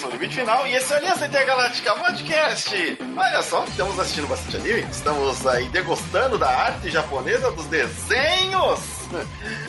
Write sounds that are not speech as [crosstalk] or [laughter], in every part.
sou o Limite Final e esse é o Aliança Intergaláctica Podcast. Olha só, estamos assistindo bastante anime, estamos aí degustando da arte japonesa dos desenhos.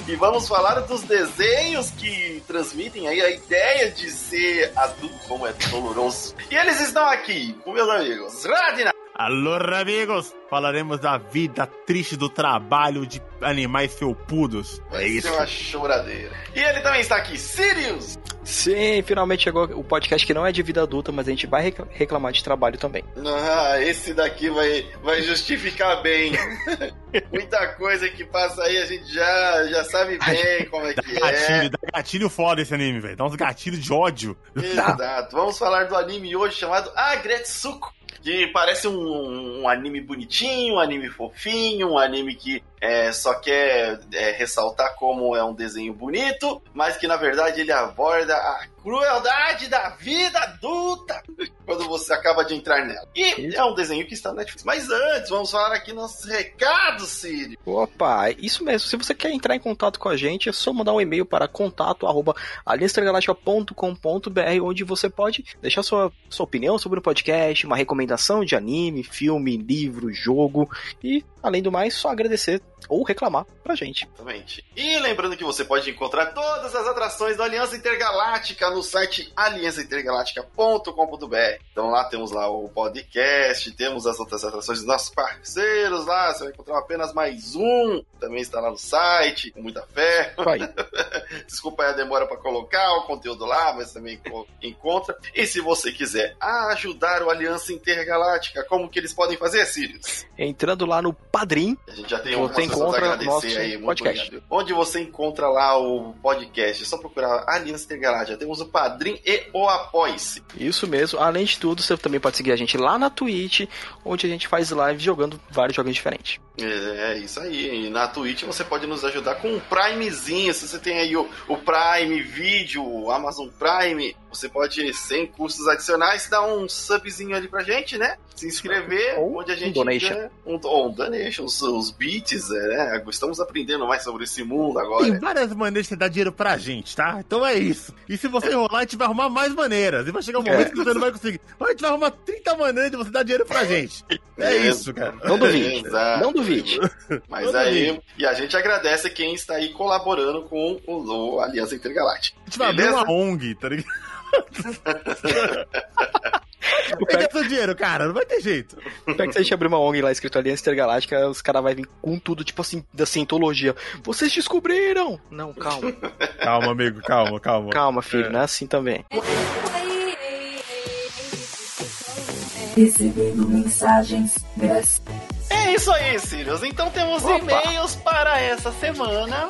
E vamos falar dos desenhos que transmitem aí a ideia de ser adulto, como é doloroso. E eles estão aqui, com meus amigos Radina. Alô, amigos! Falaremos da vida triste do trabalho de animais felpudos. É isso. uma choradeira. E ele também está aqui, Sirius! Sim, finalmente chegou o podcast que não é de vida adulta, mas a gente vai reclamar de trabalho também. Ah, esse daqui vai, vai justificar bem. [laughs] Muita coisa que passa aí, a gente já, já sabe bem como é que dá gatilho, é. Dá gatilho foda esse anime, velho. Dá uns gatilhos de ódio. Exato. Vamos falar do anime hoje chamado Agretsuko que parece um, um, anime bonitinho, um anime fofinho, um anime que é, só quer é, ressaltar como é um desenho bonito, mas que na verdade ele aborda a crueldade da vida adulta quando você acaba de entrar nela. E é um desenho que está na Netflix. Mas antes, vamos falar aqui nossos recados, Siri. Opa, isso mesmo. Se você quer entrar em contato com a gente, é só mandar um e-mail para contato@aliançagalactica.com.br, onde você pode deixar sua, sua opinião sobre o podcast, uma recomendação de anime, filme, livro, jogo e, além do mais, só agradecer ou reclamar pra gente. Exatamente. E lembrando que você pode encontrar todas as atrações da Aliança Intergaláctica no site aliançaintergaláctica.com.br. Então lá temos lá o podcast, temos as outras atrações dos nossos parceiros lá, você vai encontrar apenas mais um, também está lá no site, com muita fé. [laughs] Desculpa aí a demora para colocar o conteúdo lá, mas também encontra. E se você quiser ajudar o Aliança Intergaláctica, como que eles podem fazer, Sirius? Entrando lá no Padrim, a gente já tem um encontra nosso aí, podcast. Obrigado. Onde você encontra lá o podcast? É só procurar Aliança Intergaláctica. Temos o Padrim e o Apoice. Isso mesmo. Além de tudo, você também pode seguir a gente lá na Twitch, onde a gente faz live jogando vários jogos diferentes. É, é isso aí. E na Twitch você pode nos ajudar com um Primezinho. Se você tem aí o, o Prime Video, o Amazon Prime, você pode, sem custos adicionais, dar um subzinho ali pra gente, né? Se inscrever, ou onde a gente. Um donation. um, ou um donation, os, os beats, é, né? Estamos aprendendo mais sobre esse mundo agora. Tem várias maneiras de você dar dinheiro pra gente, tá? Então é isso. E se você enrolar, a gente vai arrumar mais maneiras. E vai chegar um momento é. que você não vai conseguir. A gente vai arrumar 30 maneiras de você dar dinheiro pra gente. É, é [laughs] isso, cara. Não duvide. Não duvide. Mas aí, e a gente agradece quem está aí colaborando com o, o Aliança Intergaláctica. A gente vai abrir uma ONG, tá ligado? Pega seu dinheiro, cara, não vai ter jeito. Pega que se a gente abrir uma ONG lá escrito Aliança Intergaláctica, os caras vão vir com tudo, tipo assim, da cientologia. Vocês descobriram! Não, calma. calma, amigo, calma, calma. Calma, filho, é. não é assim também. Recebendo mensagens. É isso aí, Sirius. Então temos e-mails para essa semana.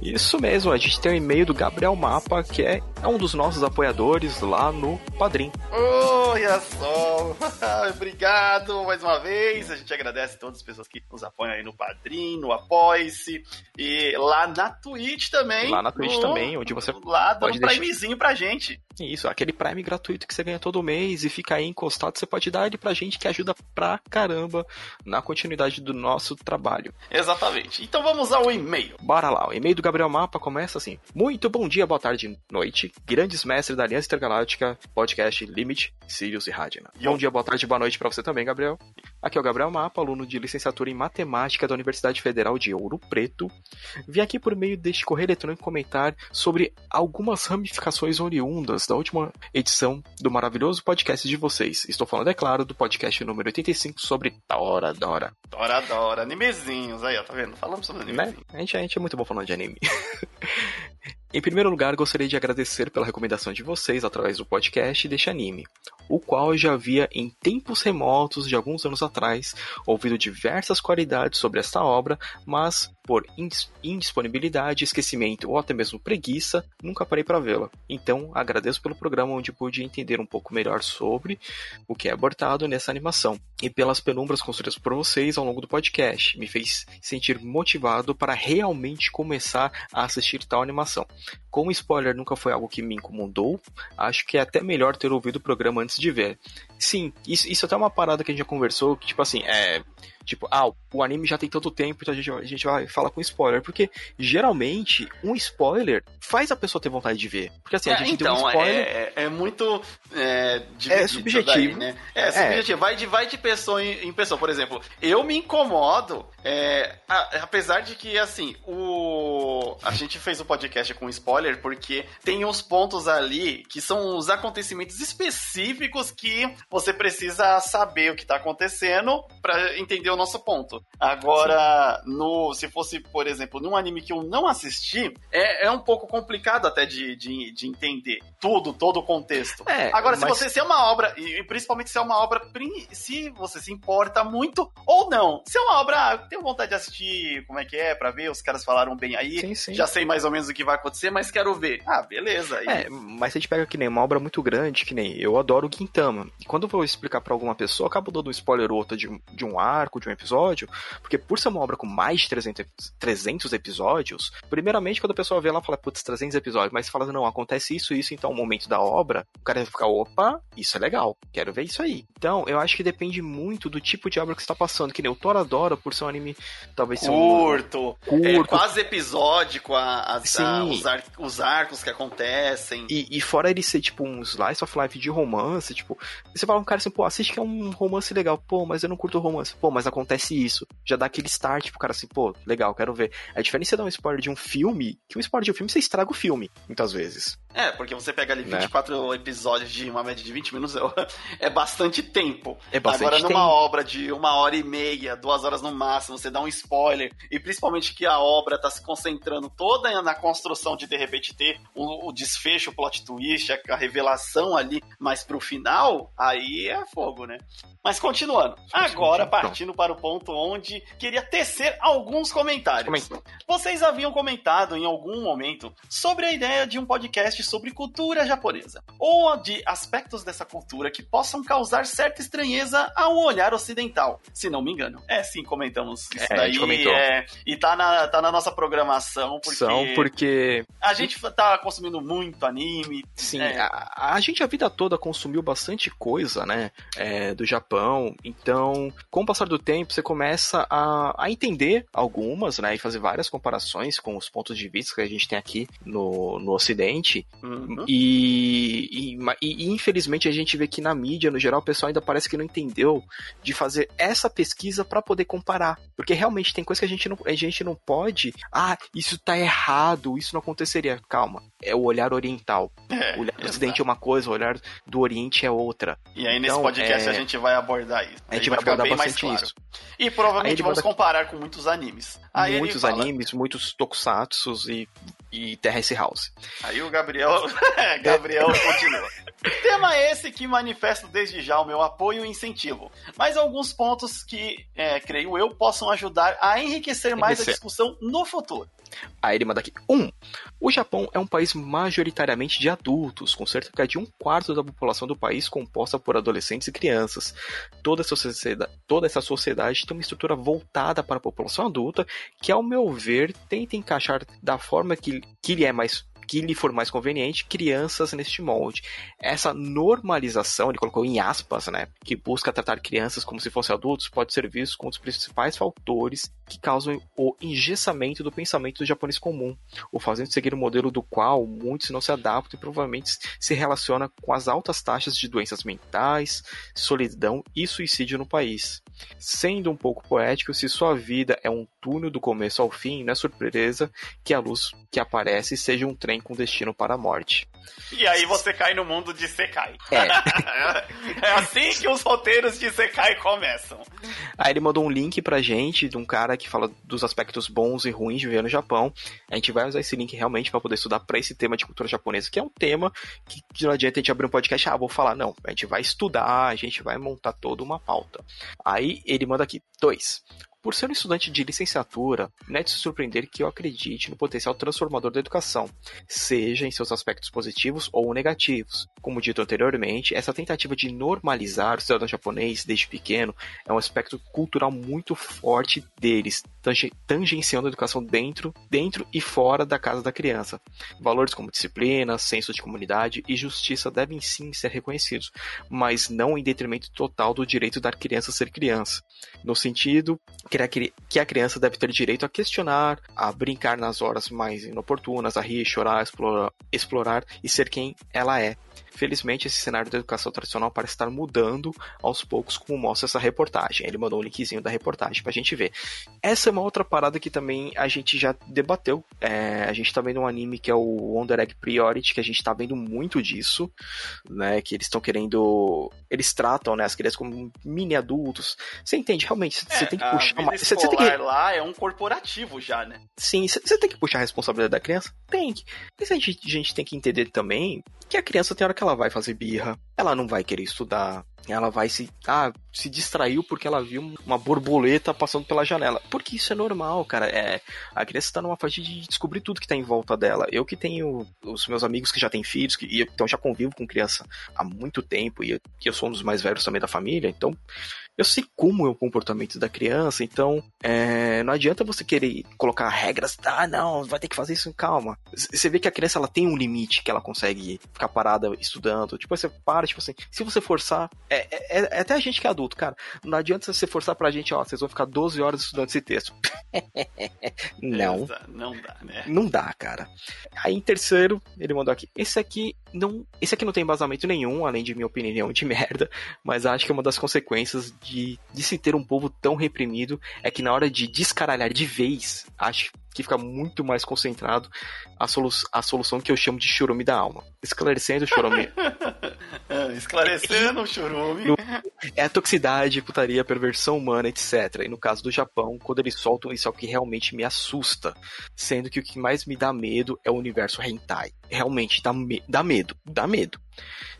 Isso mesmo, a gente tem um e-mail do Gabriel Mapa, que é, é um dos nossos apoiadores lá no Padrim. Olha só! [laughs] Obrigado mais uma vez. A gente agradece a todas as pessoas que nos apoiam aí no Padrim, no Apoice e lá na Twitch também. Lá na Twitch no, também, onde você lá dá um deixar... primezinho pra gente. Isso, aquele Prime gratuito que você ganha todo mês e fica aí encostado, você pode dar ele pra gente que ajuda pra caramba na continuidade do nosso trabalho. Exatamente. Então vamos ao e-mail. Bora lá, o e-mail do Gabriel Mapa começa assim: Muito bom dia, boa tarde, noite, grandes mestres da Aliança Intergaláctica, podcast Limit, Sirius e Radina. Bom dia, boa tarde, boa noite para você também, Gabriel. Aqui é o Gabriel Mapa, aluno de licenciatura em Matemática da Universidade Federal de Ouro Preto. Vim aqui por meio deste correio eletrônico comentar sobre algumas ramificações oriundas da última edição do maravilhoso podcast de vocês. Estou falando, é claro, do podcast número 85 sobre Dora Dora. Dora Dora, animezinhos aí, ó, tá vendo? Falamos sobre animezinhos. Né? A, gente, a gente é muito bom falando de anime. [laughs] Em primeiro lugar, gostaria de agradecer pela recomendação de vocês através do podcast deste anime, o qual eu já havia em tempos remotos de alguns anos atrás ouvido diversas qualidades sobre esta obra, mas por indisponibilidade, esquecimento ou até mesmo preguiça, nunca parei para vê-la. Então, agradeço pelo programa onde pude entender um pouco melhor sobre o que é abordado nessa animação e pelas penumbras construídas por vocês ao longo do podcast. Me fez sentir motivado para realmente começar a assistir tal animação. Como spoiler nunca foi algo que me incomodou, acho que é até melhor ter ouvido o programa antes de ver. Sim, isso, isso até é uma parada que a gente já conversou, que tipo assim, é. Tipo, ah, o anime já tem tanto tempo, então a gente, a gente vai falar com spoiler. Porque geralmente um spoiler faz a pessoa ter vontade de ver. Porque assim, a gente então, deu um spoiler. É, é muito. É, É subjetivo. daí, né? É subjetivo. Vai, de, vai de pessoa em, em pessoa. Por exemplo, eu me incomodo, é, a- apesar de que, assim, o. A gente fez o podcast com spoiler porque tem uns pontos ali que são os acontecimentos específicos que você precisa saber o que tá acontecendo pra entender o nosso ponto. Agora, no, se fosse, por exemplo, num anime que eu não assisti, é, é um pouco complicado até de, de, de entender tudo, todo o contexto. É, Agora, se mas- você se é uma obra, e e principalmente se é uma obra, se você se importa muito ou não. Se é uma obra, ah, tenho vontade de assistir, como é que é, pra ver, os caras falaram bem aí, Sim, sim. já sei mais ou menos o que vai acontecer, mas quero ver. Ah, beleza. aí- É, mas se a gente pega que nem uma obra muito grande, que nem eu adoro o Gintama. E quando eu vou explicar pra alguma pessoa, eu acabo dando um spoiler ou outro de, um- de um arco, de um episódio, porque por ser uma obra com mais de 300, ep- 300 episódios, primeiramente quando a pessoa vê ela fala, putz, 300 episódios, mas fala, não, acontece isso, isso, então o momento da obra, o cara vai ficar, opa, isso é legal, quero ver isso aí. Então, eu acho que depende muito do tipo de obra que você tá passando, que nem o Toradora, por ser um anime, talvez ser um Curto, curto, é, quase episódico, a- Sim. a- os, ar- os arcos que acontecem. E, e fora ele ser, tipo, um slice of life de romance, tipo, você fala um cara assim, pô, assiste que é um romance legal, pô, mas eu não curto romance, pô, mas acontece isso. Já dá aquele start pro cara assim, pô, legal, quero ver. A diferença é dar um spoiler de um filme, que um spoiler de um filme você estraga o filme, muitas vezes. É, porque você pega ali Né? 24 episódios de uma média de 20 minutos, [laughs] é bastante tempo. É bastante Agora, numa tempo. obra de uma hora e meia, duas horas no máximo, você dá um spoiler, e principalmente que a obra tá se concentrando toda na construção de de repente ter o, o desfecho, o plot twist, a, a revelação ali mais pro final, aí é fogo, né? Mas continuando. Agora, partindo para o ponto onde queria tecer alguns comentários. Vocês haviam comentado em algum momento sobre a ideia de um podcast sobre cultura japonesa, ou de aspectos dessa cultura que possam causar certa estranheza ao olhar ocidental, se não me engano. É, sim, comentamos isso É, a daí. gente comentou. é, e tá na, tá na nossa programação, porque, São porque, a gente tá consumindo muito anime. sim, É. a, a gente a vida toda consumiu bastante coisa, né, é, do Japão, então, com o passar do tempo, você começa a, a entender algumas, né, e fazer várias comparações com os pontos de vista que a gente tem aqui no, no Ocidente, Uhum. E, e, e, infelizmente a gente vê que na mídia, no geral, o pessoal ainda parece que não entendeu de fazer essa pesquisa para poder comparar. Porque realmente tem coisa que a gente, não, a gente não pode. Ah, isso tá errado, isso não aconteceria. Calma, é o olhar oriental. É, O olhar do. Ocidente é uma coisa, o olhar do Oriente é outra. E aí nesse Então, podcast é, a gente vai abordar isso. A gente vai ficar abordar bastante claro. isso. E provavelmente vamos comparar com muitos animes. Aí muitos fala- animes, muitos tokusatsus e, e Terrace House. Aí o Gabriel, [laughs] Gabriel continua. Tema esse que manifesto desde já o meu apoio e incentivo, mas alguns pontos que, é, creio eu, possam ajudar a enriquecer mais a Enriquecer. discussão no futuro. Aí ele manda aqui. 1. Um, o Japão é um país majoritariamente de adultos, com cerca de um quarto da população do país composta por adolescentes e crianças. Toda essa sociedade, toda essa sociedade tem uma estrutura voltada para a população adulta, que, ao meu ver, tenta encaixar da forma que, que lhe é mais que lhe for mais conveniente, crianças neste molde. Essa normalização, ele colocou em aspas, né, que busca tratar crianças como se fossem adultos, pode ser visto como um dos principais fatores que causam o engessamento do pensamento do japonês comum, o fazendo seguir um modelo do qual muitos não se adaptam e provavelmente se relaciona com as altas taxas de doenças mentais, solidão e suicídio no país. Sendo um pouco poético, se sua vida é um túnel do começo ao fim, não é surpresa que a luz que aparece seja um trem com destino para a morte. E aí você cai no mundo de Sekai. É. [laughs] é assim que os roteiros de Sekai começam. Aí ele mandou um link pra gente de um cara que fala dos aspectos bons e ruins de viver no Japão. A gente vai usar esse link realmente para poder estudar para esse tema de cultura japonesa, que é um tema que não adianta a gente abrir um podcast, ah, vou falar. Não, a gente vai estudar, a gente vai montar toda uma pauta. Aí ele manda aqui, dois. Por ser um estudante de licenciatura, não é de se surpreender que eu acredite no potencial transformador da educação, seja em seus aspectos positivos ou negativos. Como dito anteriormente, essa tentativa de normalizar o cidadão japonês desde pequeno é um aspecto cultural muito forte deles, tangenciando a educação dentro, dentro e fora da casa da criança. Valores como disciplina, senso de comunidade e justiça devem sim ser reconhecidos, mas não em detrimento total do direito da criança ser criança. No sentido que a criança deve ter direito a questionar, a brincar nas horas mais inoportunas, a rir, chorar, explorar, explorar e ser quem ela é. Felizmente, esse cenário da educação tradicional parece estar mudando aos poucos, como mostra essa reportagem. Ele mandou um linkzinho da reportagem pra gente ver. Essa é uma outra parada que também a gente já debateu. É, a gente tá vendo um anime que é o Wonder Egg Priority, que a gente tá vendo muito disso, né? Que eles estão querendo. Eles tratam né, as crianças como mini adultos. Você entende? Realmente, você é, tem que puxar mais. Você tem que... lá é um corporativo já, né? Sim, você tem que puxar a responsabilidade da criança? Tem que. Mas a gente, a gente tem que entender também que a criança tem hora que ela vai fazer birra, ela não vai querer estudar, ela vai se. Ah, se distraiu porque ela viu uma borboleta passando pela janela. Porque isso é normal, cara. É, a criança está numa fase de descobrir tudo que está em volta dela. Eu que tenho os meus amigos que já têm filhos, que, então já convivo com criança há muito tempo, e eu, eu sou um dos mais velhos também da família, então eu sei como é o comportamento da criança, então é, não adianta você querer colocar regras, ah, não, vai ter que fazer isso, calma. Você vê que a criança ela tem um limite que ela consegue ficar parada estudando. Tipo, você para, tipo assim, se você forçar, é, é, é até a gente que é adulto, cara, não adianta você forçar pra gente, ó, vocês vão ficar 12 horas estudando esse texto. [laughs] não. Não dá, né? Não dá, cara. Aí em terceiro, ele mandou aqui, esse aqui não, esse aqui não tem embasamento nenhum, além de minha opinião de merda, mas acho que é uma das consequências de, de se ter um povo tão reprimido é que na hora de descaralhar de vez, acho que fica muito mais concentrado a, solu a solução que eu chamo de churume da alma. Esclarecendo o churume. [laughs] Esclarecendo o churume. É a toxicidade, putaria, perversão humana, etc. E no caso do Japão, quando eles soltam isso é o que realmente me assusta. Sendo que o que mais me dá medo é o universo hentai. Realmente dá, me dá medo. Dá medo.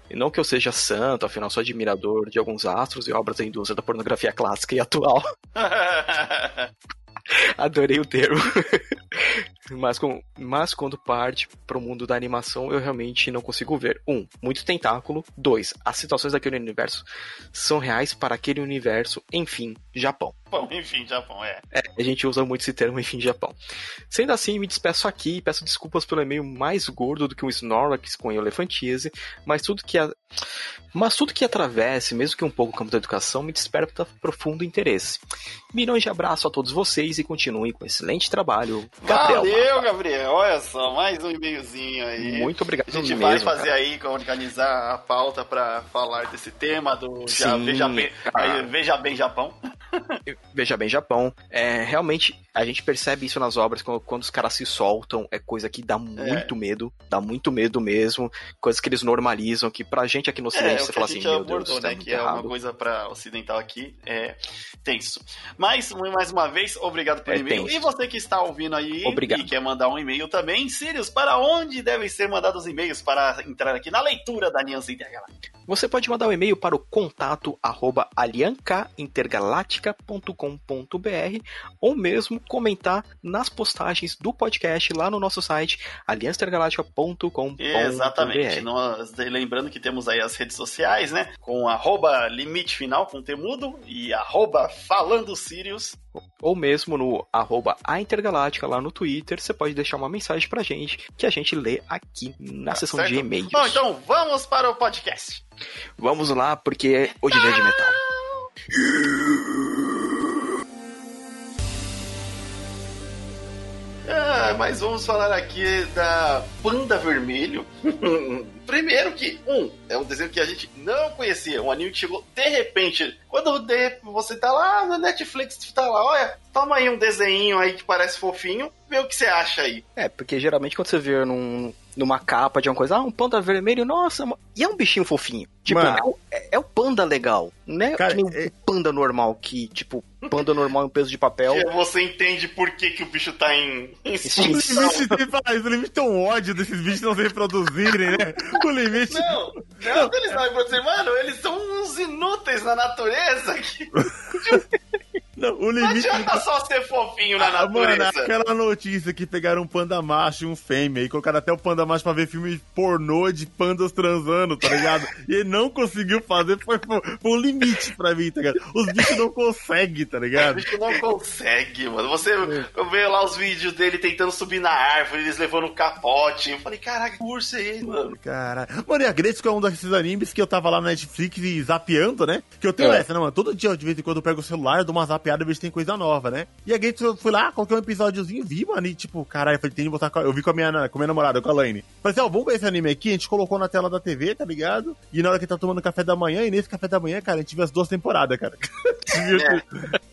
E não que eu seja santo, afinal sou admirador de alguns astros e obras da indústria da pornografia clássica e atual. [laughs] Adorei o termo. [laughs] mas, com, mas quando parte para o mundo da animação, eu realmente não consigo ver. Um, muito tentáculo. Dois, as situações daquele universo são reais para aquele universo. Enfim, Japão. Bom, enfim, Japão, é. é. A gente usa muito esse termo, enfim, Japão. Sendo assim, me despeço aqui e peço desculpas pelo e-mail mais gordo do que um Snorlax com elefantise, mas tudo que a... mas tudo que atravesse, mesmo que um pouco o campo da educação, me desperta profundo interesse. Milhões de abraço a todos vocês e continuem com excelente trabalho. Gabriel Valeu, Gabriel. Olha só, mais um e-mailzinho aí. Muito obrigado. A gente vai mesmo, fazer cara. aí, organizar a pauta para falar desse tema do Sim, Veja, bem, Veja Bem Japão. [laughs] Veja Bem Japão. É, realmente, a gente percebe isso nas obras, quando, quando os caras se soltam, é coisa que dá muito é. medo, dá muito medo mesmo, coisas que eles normalizam, que pra gente aqui no ocidente, é, você fala assim, meu abordou, Deus, né, que é uma coisa pra ocidental aqui, é tenso. Mas, mais uma vez, obrigado pelo é e-mail. Tenso. E você que está ouvindo aí obrigado. e quer mandar um e-mail também, Sirius, para onde devem ser mandados e-mails para entrar aqui na leitura da Aliança Intergaláctica? Você pode mandar um e-mail para o contato arroba aliancaintergaláctica.com.br ou mesmo comentar nas postagens do podcast lá no nosso site aliançaintergaláctica.com.br. Exatamente. Nós, lembrando que temos aí as redes sociais, né? Com arroba limite final com temudo e arroba falando Sirius. Ou mesmo no arroba a Intergaláctica lá no Twitter, você pode deixar uma mensagem pra gente que a gente lê aqui na tá seção certo. de e-mails. Bom, então vamos para o podcast. Vamos lá, porque hoje é dia de metal. Mas vamos falar aqui da Panda Vermelho. [laughs] Primeiro que, um, é um desenho que a gente não conhecia, um anime que chegou de repente. Quando você tá lá na Netflix, tá lá, olha, toma aí um desenho aí que parece fofinho, vê o que você acha aí. É, porque geralmente quando você vê num, numa capa de uma coisa, ah, um panda vermelho, nossa, e é um bichinho fofinho. Tipo, é o, é, é, o panda legal, né? Cara, que nem é... o panda normal, que, tipo, panda normal em peso de papel. Você entende por que, que o bicho tá em, em extinção. O limite tem um ódio desses bichos não se reproduzirem, né? O limite. Não, não, eles não reproduzirem, mano, eles são uns inúteis na natureza. Que... [laughs] Não, o Não limite. adianta só ser fofinho na Ah, mano, natureza. aquela notícia que pegaram um panda macho e um fêmea e colocaram até o panda macho pra ver filme pornô de pandas transando, tá ligado? e ele não conseguiu fazer, foi, foi um limite pra mim, tá ligado? Os bichos não conseguem, tá ligado? bicho não consegue, mano. Você eu vejo lá os vídeos dele tentando subir na árvore, eles levando um capote. Eu falei, caraca, que urso é ele, mano? Caralho. Mano, e a Gretzko é um desses animes que eu tava lá na Netflix e zapeando, né? Que eu tenho É. essa, né, mano? Todo dia, de vez em quando, eu pego o celular, dou uma zapeada e vejo se tem coisa nova, né? E a eu fui lá, coloquei um episódiozinho, vi, mano, e tipo, caralho, eu falei, tem que botar. Eu vi com a minha, com a minha namorada, com a Laine. Falei assim, ó, vamos ver esse anime aqui. A gente colocou na tela da TV, tá ligado? E na hora que tá tomando café da manhã, e nesse café da manhã, cara, a gente viu as duas temporadas, cara. [laughs] A gente viu, É.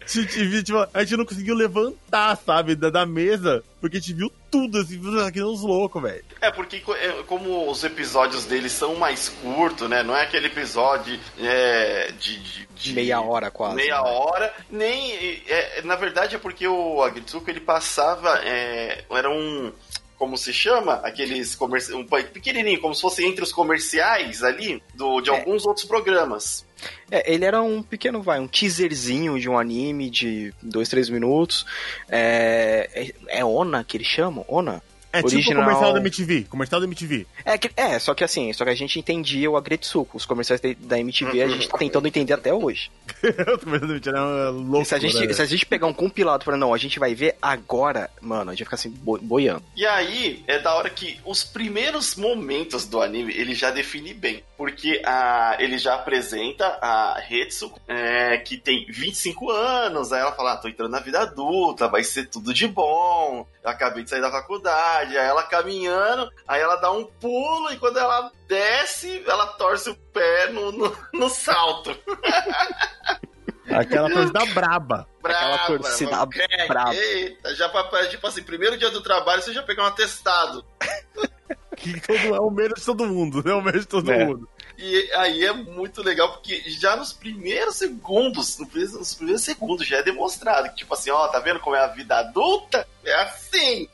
a gente viu, tipo, a gente não conseguiu levantar, sabe, da, da mesa, porque a gente viu tudo, assim, viu aqui uns loucos, velho. É, porque é, como os episódios deles são mais curtos, né? Não é aquele episódio é, de, de- de- Meia hora quase. Meia né? hora. Nem. é, na verdade é porque o Agritsuko ele passava. é, era um. Como se chama? Aqueles comerciais. Um pequenininho, como se fosse entre os comerciais ali do, de É. alguns outros programas. É, ele era um pequeno, vai, um teaserzinho de um anime de dois, três minutos. É, é, é Ona que eles chamam? Ona? É tipo o Original- comercial da MTV, comercial da MTV. É, que- é, só que assim, só que a gente entendia o Agretsuko. Os comerciais da MTV a gente tá tentando entender até hoje. [laughs] o comercial da MTV era louco. E se a, gente, se a gente pegar um compilado para não, a gente vai ver agora, mano, a gente vai ficar assim, bo- boiando. E aí é da hora que os primeiros momentos do anime ele já define bem. Porque a, ele já apresenta a Hetsuko, é, que tem 25 anos. Aí ela fala: ah, tô entrando na vida adulta, vai ser tudo de bom. Acabei de sair da faculdade. Aí ela caminhando, aí ela dá um pulo e quando ela desce, ela torce o pé no, no, no salto. [laughs] Aquela coisa da braba. Brava, torcida mano. É, brava. Eita, já pra, tipo assim, primeiro dia do trabalho você já pegou um atestado. [laughs] Que todo, é o medo de todo mundo, é o medo de todo É. mundo. E aí é muito legal, porque já nos primeiros segundos, nos primeiros segundos já é demonstrado que, tipo assim, ó, tá vendo como é a vida adulta? É assim,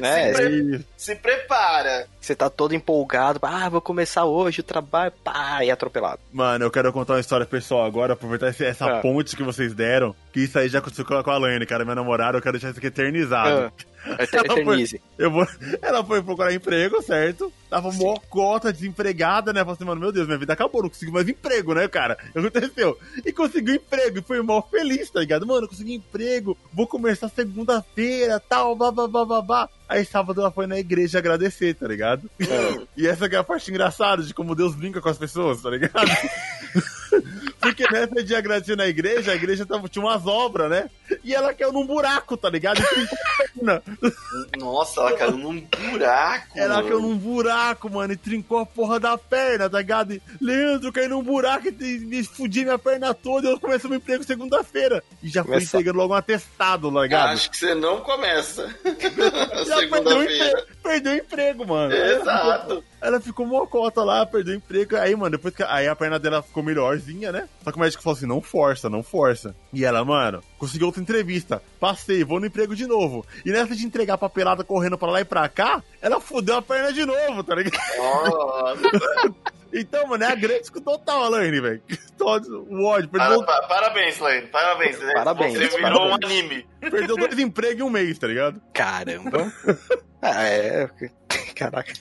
Né? Sim, Aí, se prepara. Você tá todo empolgado, ah, vou começar hoje o trabalho, pá, e atropelado. mano, eu quero contar uma história pessoal agora, aproveitar essa Ah. ponte que vocês deram, que isso aí já aconteceu com a Laine, cara, minha namorada, eu quero deixar isso aqui eternizado. Ah, [laughs] eter- eternize. Eu vou... Ela foi procurar emprego, certo? Tava mó cota, desempregada, né? Falei assim, mano, meu Deus, minha vida acabou, não consigo mais emprego, né, cara? [laughs] Aconteceu. E conseguiu emprego, e foi mó feliz, tá ligado? Mano, consegui emprego, vou começar segunda-feira, tal, babá. Aí sábado ela foi na igreja agradecer, tá ligado? [laughs] E essa que é a parte engraçada de como Deus brinca com as pessoas, tá ligado? [laughs] Porque nessa de agradecer na igreja, a igreja tava, tinha umas obras, né? E ela caiu num buraco, tá ligado? Trincou a perna. Nossa, ela caiu num buraco. Ela caiu num buraco, mano, e trincou a porra da perna, tá ligado? E, Leandro, caiu num buraco e me fudi minha perna toda e eu comecei meu emprego segunda-feira. E já fui Começar. entregando logo um atestado, tá ligado? Acho que você não começa. [laughs] já perdeu perdeu o emprego, mano. Exato. Ela ficou mocota lá, perdeu o emprego. Aí, mano, depois que. Aí a perna dela ficou melhorzinha, né? Só que o médico falou assim: não força, não força. E ela, mano, conseguiu outra entrevista. Passei, vou no emprego de novo. E nessa de entregar papelada correndo pra lá e pra cá, ela fudeu a perna de novo, tá ligado? Nossa. [laughs] Então, mano, é a grande total, Alaine, velho. [laughs] Todo O ódio. Para- Perdeu, pa- parabéns, Lane. Parabéns. né? Parabéns, Você virou parabéns. um anime. perdeu dois empregos em um mês, tá ligado? Caramba. [laughs] Ah, é. Caraca.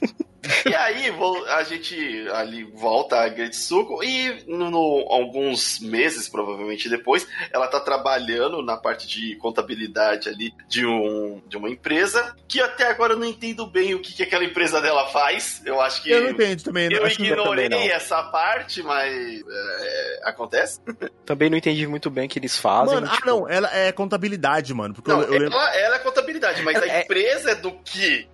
E aí, a gente ali volta a Gretsuko e no, no- alguns meses, provavelmente depois, ela tá trabalhando na parte de contabilidade ali de, um, de uma empresa que até agora eu não entendo bem o que, que aquela empresa dela faz. Eu acho que. Eu não entendo também. eu não- ignorei também não. essa parte, mas é, acontece. Também não entendi muito bem o que eles fazem. Mano, ah, tipo, não, ela é contabilidade, mano. Porque Não, eu, eu lembro. ela, ela é contabilidade, mas a É- empresa é do que?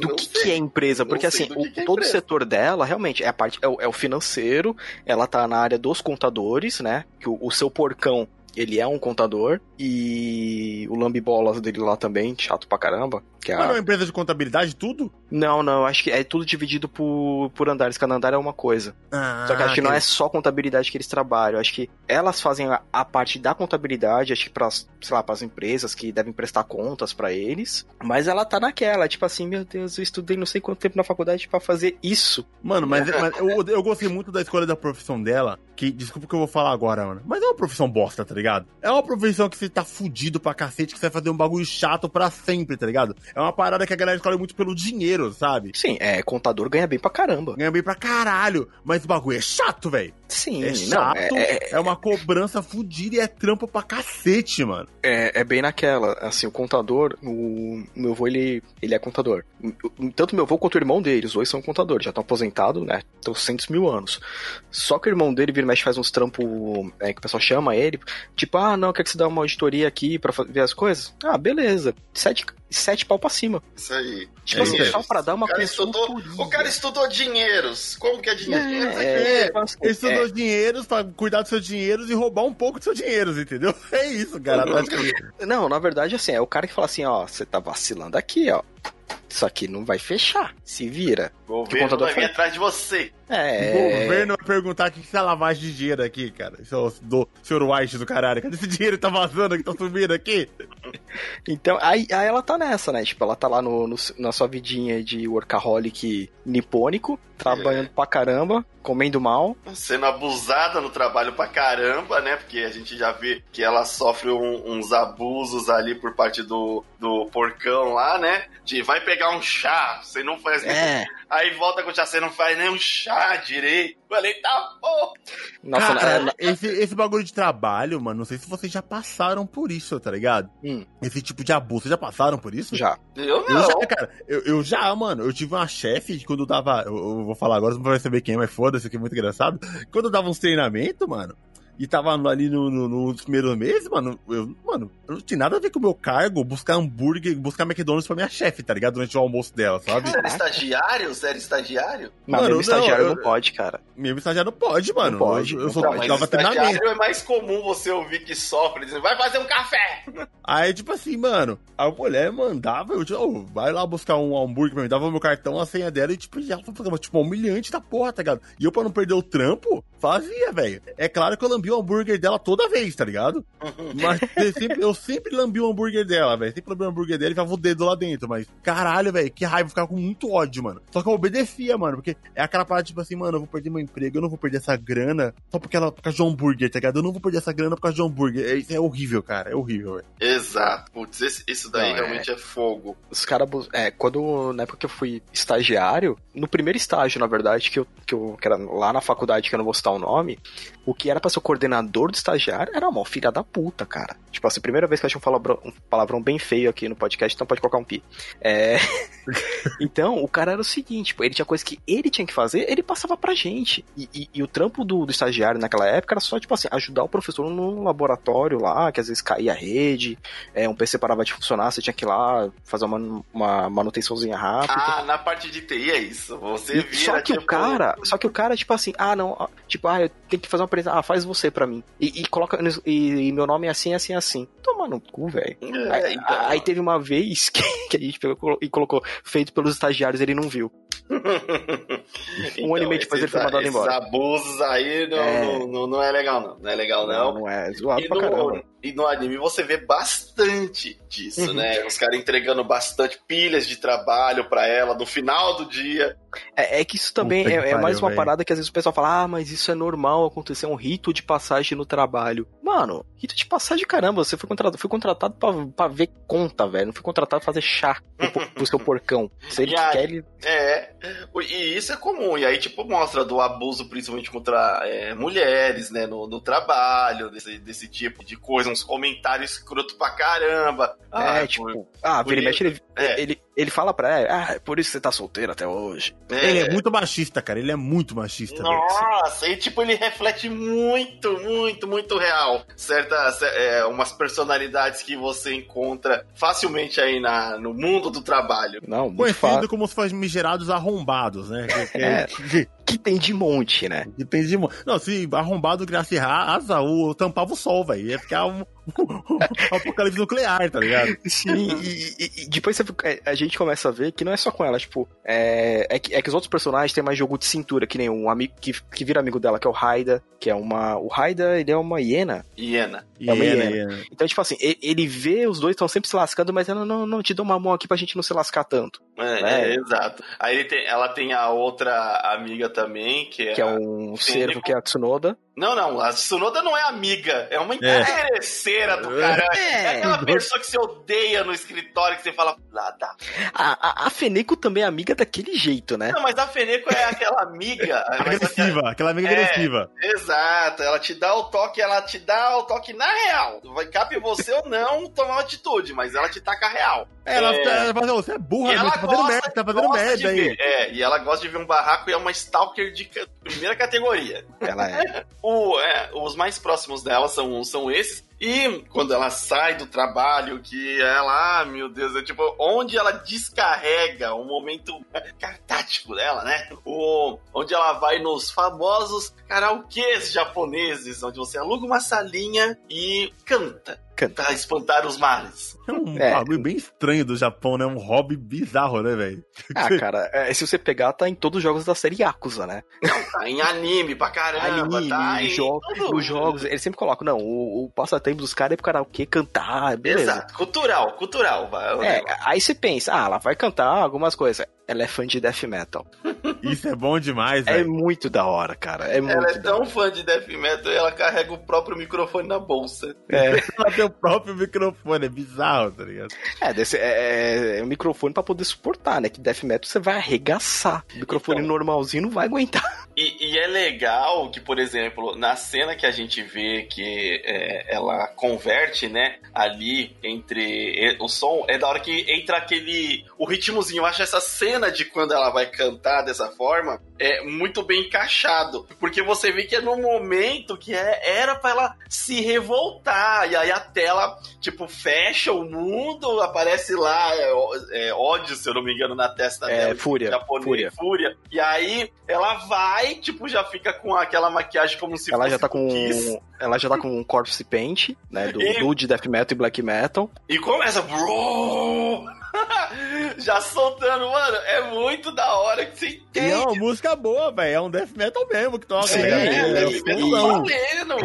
do que, que é empresa, porque assim, que o- que é todo o setor dela realmente é a parte é o, é o financeiro, ela tá na área dos contadores, né? Que o, o seu porcão ele é um contador e o lambibolas dele lá também, chato pra caramba. Que é Mas é a... uma empresa de contabilidade, tudo? Não, não, acho que é tudo dividido por, por andares, cada andar é uma coisa. Ah, Só que acho que não é só contabilidade que eles trabalham. Acho que elas fazem a, a parte da contabilidade, acho que para, sei lá, para as empresas que devem prestar contas pra eles. Mas ela tá naquela, tipo assim, meu Deus, eu estudei não sei quanto tempo na faculdade pra fazer isso. Mano, mas, [laughs] mas eu, eu gostei muito da escolha da profissão dela. Que, desculpa o que eu vou falar agora, mano. Mas é uma profissão bosta, tá ligado? É uma profissão que você tá fudido pra cacete que você vai fazer um bagulho chato pra sempre, tá ligado? É uma parada que a galera escolhe muito pelo dinheiro, sabe? Sim, é, contador ganha bem pra caramba. Ganha bem pra caralho, mas o bagulho é chato, velho. Sim, É não, chato, é, é, uma cobrança fudida e é trampo pra cacete, mano. é, é bem naquela, assim, o contador, o meu avô, ele, ele é contador. Tanto meu avô quanto o irmão dele, os dois são contadores, já estão aposentados, né, trocentos mil anos. Só que o irmão dele, vira e mexe, faz uns trampos, é, que o pessoal chama ele, tipo, ah, não, quer que você dê uma auditoria aqui pra ver as coisas? Ah, beleza. Sete, sete pau pra cima. Isso aí. Tipo É assim, só pra dar uma O cara, estudou, o cara estudou dinheiros. Como que é dinheiro? É, é, é, assim, Ele é, estudou dinheiros pra cuidar dos seus dinheiros e roubar um pouco dos seus dinheiros, entendeu? [laughs] É isso, cara. praticamente. Não, na verdade, assim, é o cara que fala assim, ó, você tá vacilando aqui, ó. Isso aqui não vai fechar. Se vira. O Que o governo contador vai vir atrás de você. É. O governo vai perguntar o que que é lavagem de dinheiro aqui, cara. Isso é do senhor White do caralho. Cadê esse dinheiro que tá vazando aqui, tá subindo aqui? Então, aí, aí ela tá nessa, né? Tipo, ela tá lá no, no- na sua vidinha de workaholic nipônico, trabalhando pra caramba, comendo mal. Sendo abusada no trabalho pra caramba, né? Porque a gente já vê que ela sofre um- uns abusos ali por parte do, do porcão lá, né? De vai pegar um chá, você não faz. É. Aí volta com o chá, você não faz nem um chá direito. Falei, tá bom. Nossa, Cara, esse, esse bagulho de trabalho, mano, não sei se vocês já passaram por isso, tá ligado? Hum. Esse tipo de abuso, vocês já passaram por isso? já. Eu Eu não. já, cara, eu, eu já, mano, eu tive uma chefe quando eu dava. Eu, eu vou falar agora, você não vai saber quem, mas foda-se, que é muito engraçado. Quando eu dava uns treinamentos, mano, e tava ali no, no- nos primeiros meses, mano, eu, mano, eu não tinha nada a ver com o meu cargo buscar hambúrguer, buscar McDonald's pra minha chefe, tá ligado? Durante o almoço dela, sabe? Você era estagiário? Você era estagiário? Mano, mesmo estagiário não, não, eu- pode, cara. Mesmo estagiário não pode, mano. Não pode, eu, eu não sou, pode. Mas dava treinamento. estagiário é mais comum você ouvir que sofre, dizendo, vai fazer um café. [laughs] Aí, tipo assim, mano, a mulher mandava, eu tipo, "Ô, vai lá buscar um hambúrguer pra mim, dava meu cartão, a senha dela e, tipo, já ficava, tipo, humilhante da porra, tá ligado? E eu, pra não perder o trampo, fazia, velho. É claro que eu lambi o hambúrguer dela toda vez, tá ligado? [laughs] Mas eu sempre, eu sempre lambi o hambúrguer dela, velho. Sempre lambi o hambúrguer dela e ficava o dedo lá dentro, mas, caralho, velho, que raiva, eu ficava com muito ódio, mano. Só que eu obedecia, mano, porque é aquela parada, tipo assim, mano, eu vou perder meu emprego, eu não vou perder essa grana só porque ela, por causa de um hambúrguer, tá ligado? Eu não vou perder essa grana por causa de um hambúrguer. É, isso é horrível, cara, é horrível, velho. Exato. Putz, esse- isso daí Não, é. realmente é fogo. Os caras. É, quando. Na época que eu fui estagiário, no primeiro estágio, na verdade, que eu, que eu. Que era lá na faculdade, que eu não vou citar o nome, o que era pra ser o coordenador do estagiário era uma filha da puta, cara. Tipo assim, primeira vez que eu achei um palavrão, um palavrão bem feio aqui no podcast, então pode colocar um pi. É. [laughs] então, o cara era o seguinte, tipo, ele tinha coisa que ele tinha que fazer, ele passava pra gente. E, e- e o trampo do, do estagiário naquela época era só, tipo assim, ajudar o professor no laboratório lá, que às vezes caía a rede, é, um PC parava de funcionar, você tinha que ir lá fazer uma, uma manutençãozinha rápida. Ah, na parte de TI é isso. Você E vira, só que tipo, o cara, só que o cara, tipo assim, ah, não, tipo, ah, eu tenho que fazer uma apresentação, ah, faz você pra mim. E, e coloca, e, e meu nome é assim, assim, assim. Toma no cu, velho. É, Aí, então. aí teve uma vez [laughs] que, que a gente pegou e colocou, feito pelos estagiários, ele não viu. [laughs] Um ano e meio depois ele foi esses- mandado embora. Esses abusos aí não É. não, não, não é legal, não. Não é legal, não. não é zoado E pra caramba. no, e no anime você vê bastante disso, Uhum. né? Os caras entregando bastante pilhas de trabalho pra ela no final do dia. É, é que isso também Puta é, que é mais pariu, uma velho. parada que às vezes o pessoal fala, ah, mas isso é normal acontecer, é um rito de passagem no trabalho. Mano, rito de passagem, caramba, você foi contratado, foi contratado pra, pra ver conta, velho. Não foi contratado pra fazer chá pro, pro seu porcão. Se ele E aí- quer, ele. É, e isso é comum. E aí, tipo, mostra do abuso, principalmente contra é, mulheres, né? No, no trabalho, desse, desse tipo de coisa, uns comentários escroto pra caramba. Ah, é, tipo, ah, vira e mexe, ele, É. ele, ele fala pra ela, ah, é por isso que você tá solteiro até hoje. Ele é muito machista, cara. Ele é muito machista. Nossa, e tipo, ele reflete muito, muito, muito real. Certas, é, umas personalidades que você encontra facilmente aí na, no mundo do trabalho. Não, muito Conhecido fácil. como os famigerados arrombados, né? [laughs] É. que- Que tem de monte, né? depende de. mo- Não, se arrombado criasse asa, o tampava o sol, velho. Ia ficar um, um apocalipse nuclear, tá ligado? Sim, e, e- e depois você- é, a gente começa a ver que não é só com ela, tipo, é, é, que, é que os outros personagens têm mais jogo de cintura, que nem um amigo que, que vira amigo dela, que é o Raida, que é uma. O Raida, ele é uma hiena. Hiena. É uma Hiena, hiena. hiena. Então, tipo assim, ele, ele vê os dois estão sempre se lascando, mas ela não, não te dá uma mão aqui pra gente não se lascar tanto. É, É. é, exato. Aí ele tem- ela tem a outra amiga também, que é, Que é um Sim, cervo que é a Tsunoda. Não, não, a Tsunoda não é amiga, é uma interesseira do caralho. É. é aquela pessoa que você odeia no escritório, que você fala, nada. A, a, a Feneco também é amiga daquele jeito, né? Não, mas a Feneco é aquela amiga... [laughs] agressiva, aquela amiga é, agressiva. Exato, ela te dá o toque, ela te dá o toque na real. Vai cabe você ou não tomar uma atitude, mas ela te taca real. É, ela, é... ela fala, você é burra, ela tá fazendo merda, tá fazendo merda aí. É, e ela gosta de ver um barraco e é uma stalker de primeira categoria. Ela é. [laughs] o, é os mais próximos dela são, são esses. E quando ela sai do trabalho, que ela, ah, meu Deus, é tipo, onde ela descarrega o momento [laughs] cartático dela, né? O, onde ela vai nos famosos karaokês japoneses, onde você aluga uma salinha e canta cantar espantar os males. É um é. bagulho bem estranho do Japão, né? Um hobby bizarro, né, velho? Ah, [laughs] cara, é, se você pegar, tá em todos os jogos da série Yakuza, né? Não, tá em anime pra caramba, anime, tá em jogo, Os jogos, eles sempre colocam, não, o, o passatempo dos caras é pro karaokê cantar, beleza. Exato, cultural, cultural. Vai, é, aí você pensa, ah, ela vai cantar algumas coisas ela é fã de death metal. [laughs] Isso é bom demais, é velho. É muito da hora, cara. É ela é tão fã de death metal e ela carrega o próprio microfone na bolsa. É. [laughs] ela tem o próprio microfone, é bizarro, tá ligado? É, desse, é, é um microfone pra poder suportar, né? Que death metal você vai arregaçar. O microfone então, normalzinho não vai aguentar. [laughs] E, e, é legal que, por exemplo, na cena que a gente vê que é, ela converte, né, ali entre o som, é da hora que entra aquele. o ritmozinho. Eu acho essa cena de quando ela vai cantar dessa forma é muito bem encaixado. Porque você vê que é no momento que é, era para ela se revoltar. E aí a tela, tipo, fecha o mundo, aparece lá é, é, ódio, se eu não me engano, na testa é, dela. Fúria. Japonês, fúria. fúria. E aí ela vai, tipo, já fica com aquela maquiagem como se ela fosse já tá com Ela já tá com um corpse paint, né? Do, e... do de death metal e black metal. E começa. Bro! [laughs] já soltando, mano, é muito da hora que você entende. Não, música boa, velho. É um death metal mesmo que toca. Sim, é, é, é, é, valendo.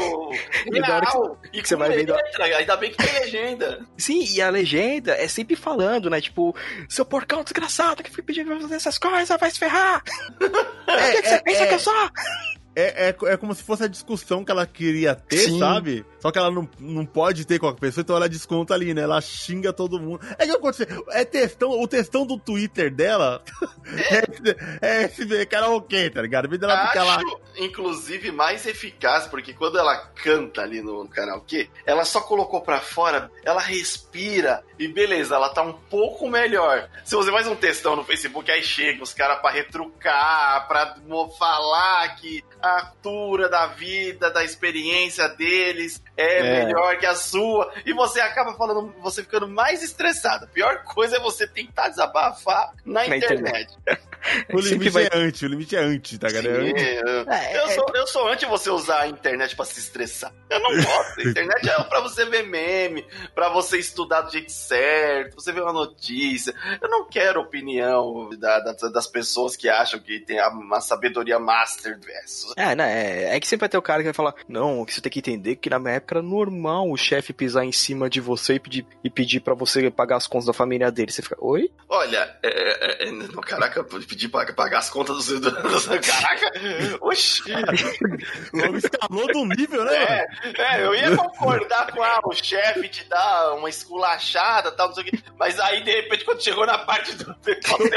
E da hora que, que, que você vai vendo. Ainda bem que tem legenda. Sim, e a legenda é sempre falando, né? Tipo, seu porcão desgraçado que foi pedindo pra fazer essas coisas, vai se ferrar. É, [laughs] o que, que você pensa que eu sou? É, é, é como se fosse a discussão que ela queria ter, Sim. sabe? Só que ela não, não pode ter com a pessoa, então ela desconta ali, né? Ela xinga todo mundo. É que acontece, é textão, o textão do Twitter dela é, [laughs] é esse karaokê, tá ligado? Em dela Acho, lá... inclusive, mais eficaz, porque quando ela canta ali no karaokê, ela só colocou pra fora, ela respira e beleza, ela tá um pouco melhor. Se você faz um textão no Facebook, aí chega os caras pra retrucar, pra falar que a altura da vida, da experiência deles é, é, melhor que a sua. E você acaba falando, você ficando mais estressado. A pior coisa é você tentar desabafar na, na internet. internet. o limite vai... é anti, o limite é anti, tá ligado? É, eu, sou, eu sou anti você usar a internet pra se estressar. Eu não [laughs] gosto. A internet é pra você ver meme, pra você estudar do jeito certo, você ver uma notícia. Eu não quero opinião da, da, das pessoas que acham que tem uma sabedoria master versus. É, né? É, é que sempre vai ter o cara que vai falar: não, que você tem que entender que na minha época era normal o chefe pisar em cima de você e pedir, e pedir pra você pagar as contas da família dele. Você fica, oi? Olha, é, é, é caraca, pedir pra pagar as contas do. do, do caraca! Oxi! [laughs] Logo escalou do nível, né? É, é, eu ia concordar com ah, o chefe te dá uma esculachada tal, não sei o quê. Mas aí, de repente, quando chegou na parte do você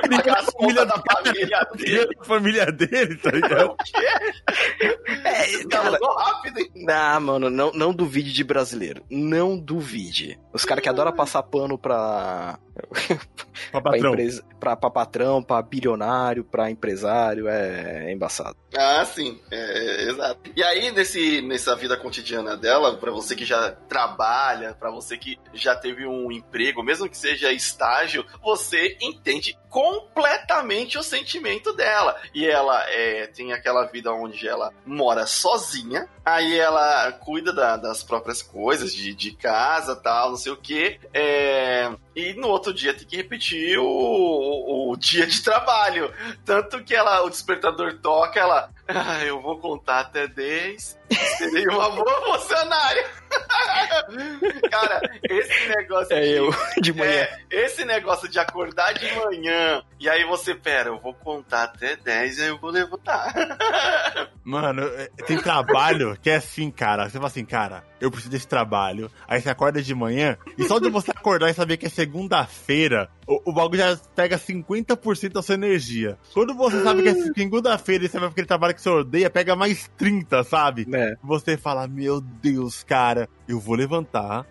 pagar as contas da família dele. Da família dele, tá ligado? O quê? [laughs] É, cara, rápido, hein? Não, mano, não, não duvide de brasileiro. Não duvide. Os caras que adoram passar pano pra. [laughs] pra patrão. pra, empresa, pra, pra patrão, pra bilionário, pra empresário, é, é embaçado. Ah, sim, é, é, exato. E aí, nesse, nessa vida cotidiana dela, para você que já trabalha, para você que já teve um emprego, mesmo que seja estágio, você entende completamente o sentimento dela. E ela é, tem aquela vida onde ela mora sozinha, aí ela cuida da, das próprias coisas, de, de casa tal, não sei o que. É, e no outro dia tem que repetir o, o, o, dia de trabalho. Tanto que ela, o despertador toca, ela. Ah, eu vou contar até 10. Serei uma boa funcionária. [laughs] Cara, esse negócio É de, eu, de manhã. é, esse negócio de acordar de manhã e aí você, pera, eu vou contar até 10 e aí eu vou levantar. [laughs] Mano, é, tem trabalho que é assim, cara. Você fala assim, cara, eu preciso desse trabalho. Aí você acorda de manhã e só de você acordar e saber que é segunda-feira, o, o bagulho já pega 50% da sua energia. Quando você sabe que é [laughs] segunda-feira e você vai aquele trabalho que você odeia, pega mais 30, sabe? Né? Você fala, meu Deus, cara, eu vou levantar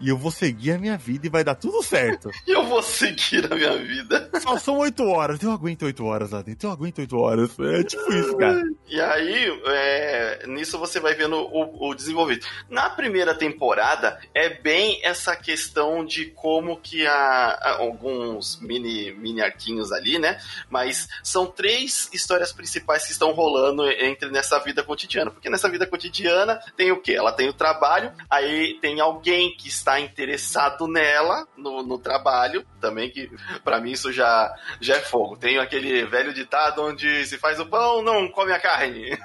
e eu vou seguir a minha vida e vai dar tudo certo. [laughs] E eu vou seguir a minha vida. Só são 8 horas. Eu aguento 8 horas lá dentro. Eu aguento 8 horas. É tipo isso, cara. E aí, é, nisso você vai vendo o, o desenvolvimento. Na primeira temporada, é bem essa questão de como que há, há alguns mini, mini arquinhos ali, né? Mas são três histórias principais que estão rolando entre nessa vida cotidiana. Porque nessa vida cotidiana tem o quê? Ela tem o trabalho, aí tem alguém que está interessado nela, no, no trabalho, também que para mim isso já, já é fogo. Tem aquele velho ditado onde se faz o pão, não come a carne.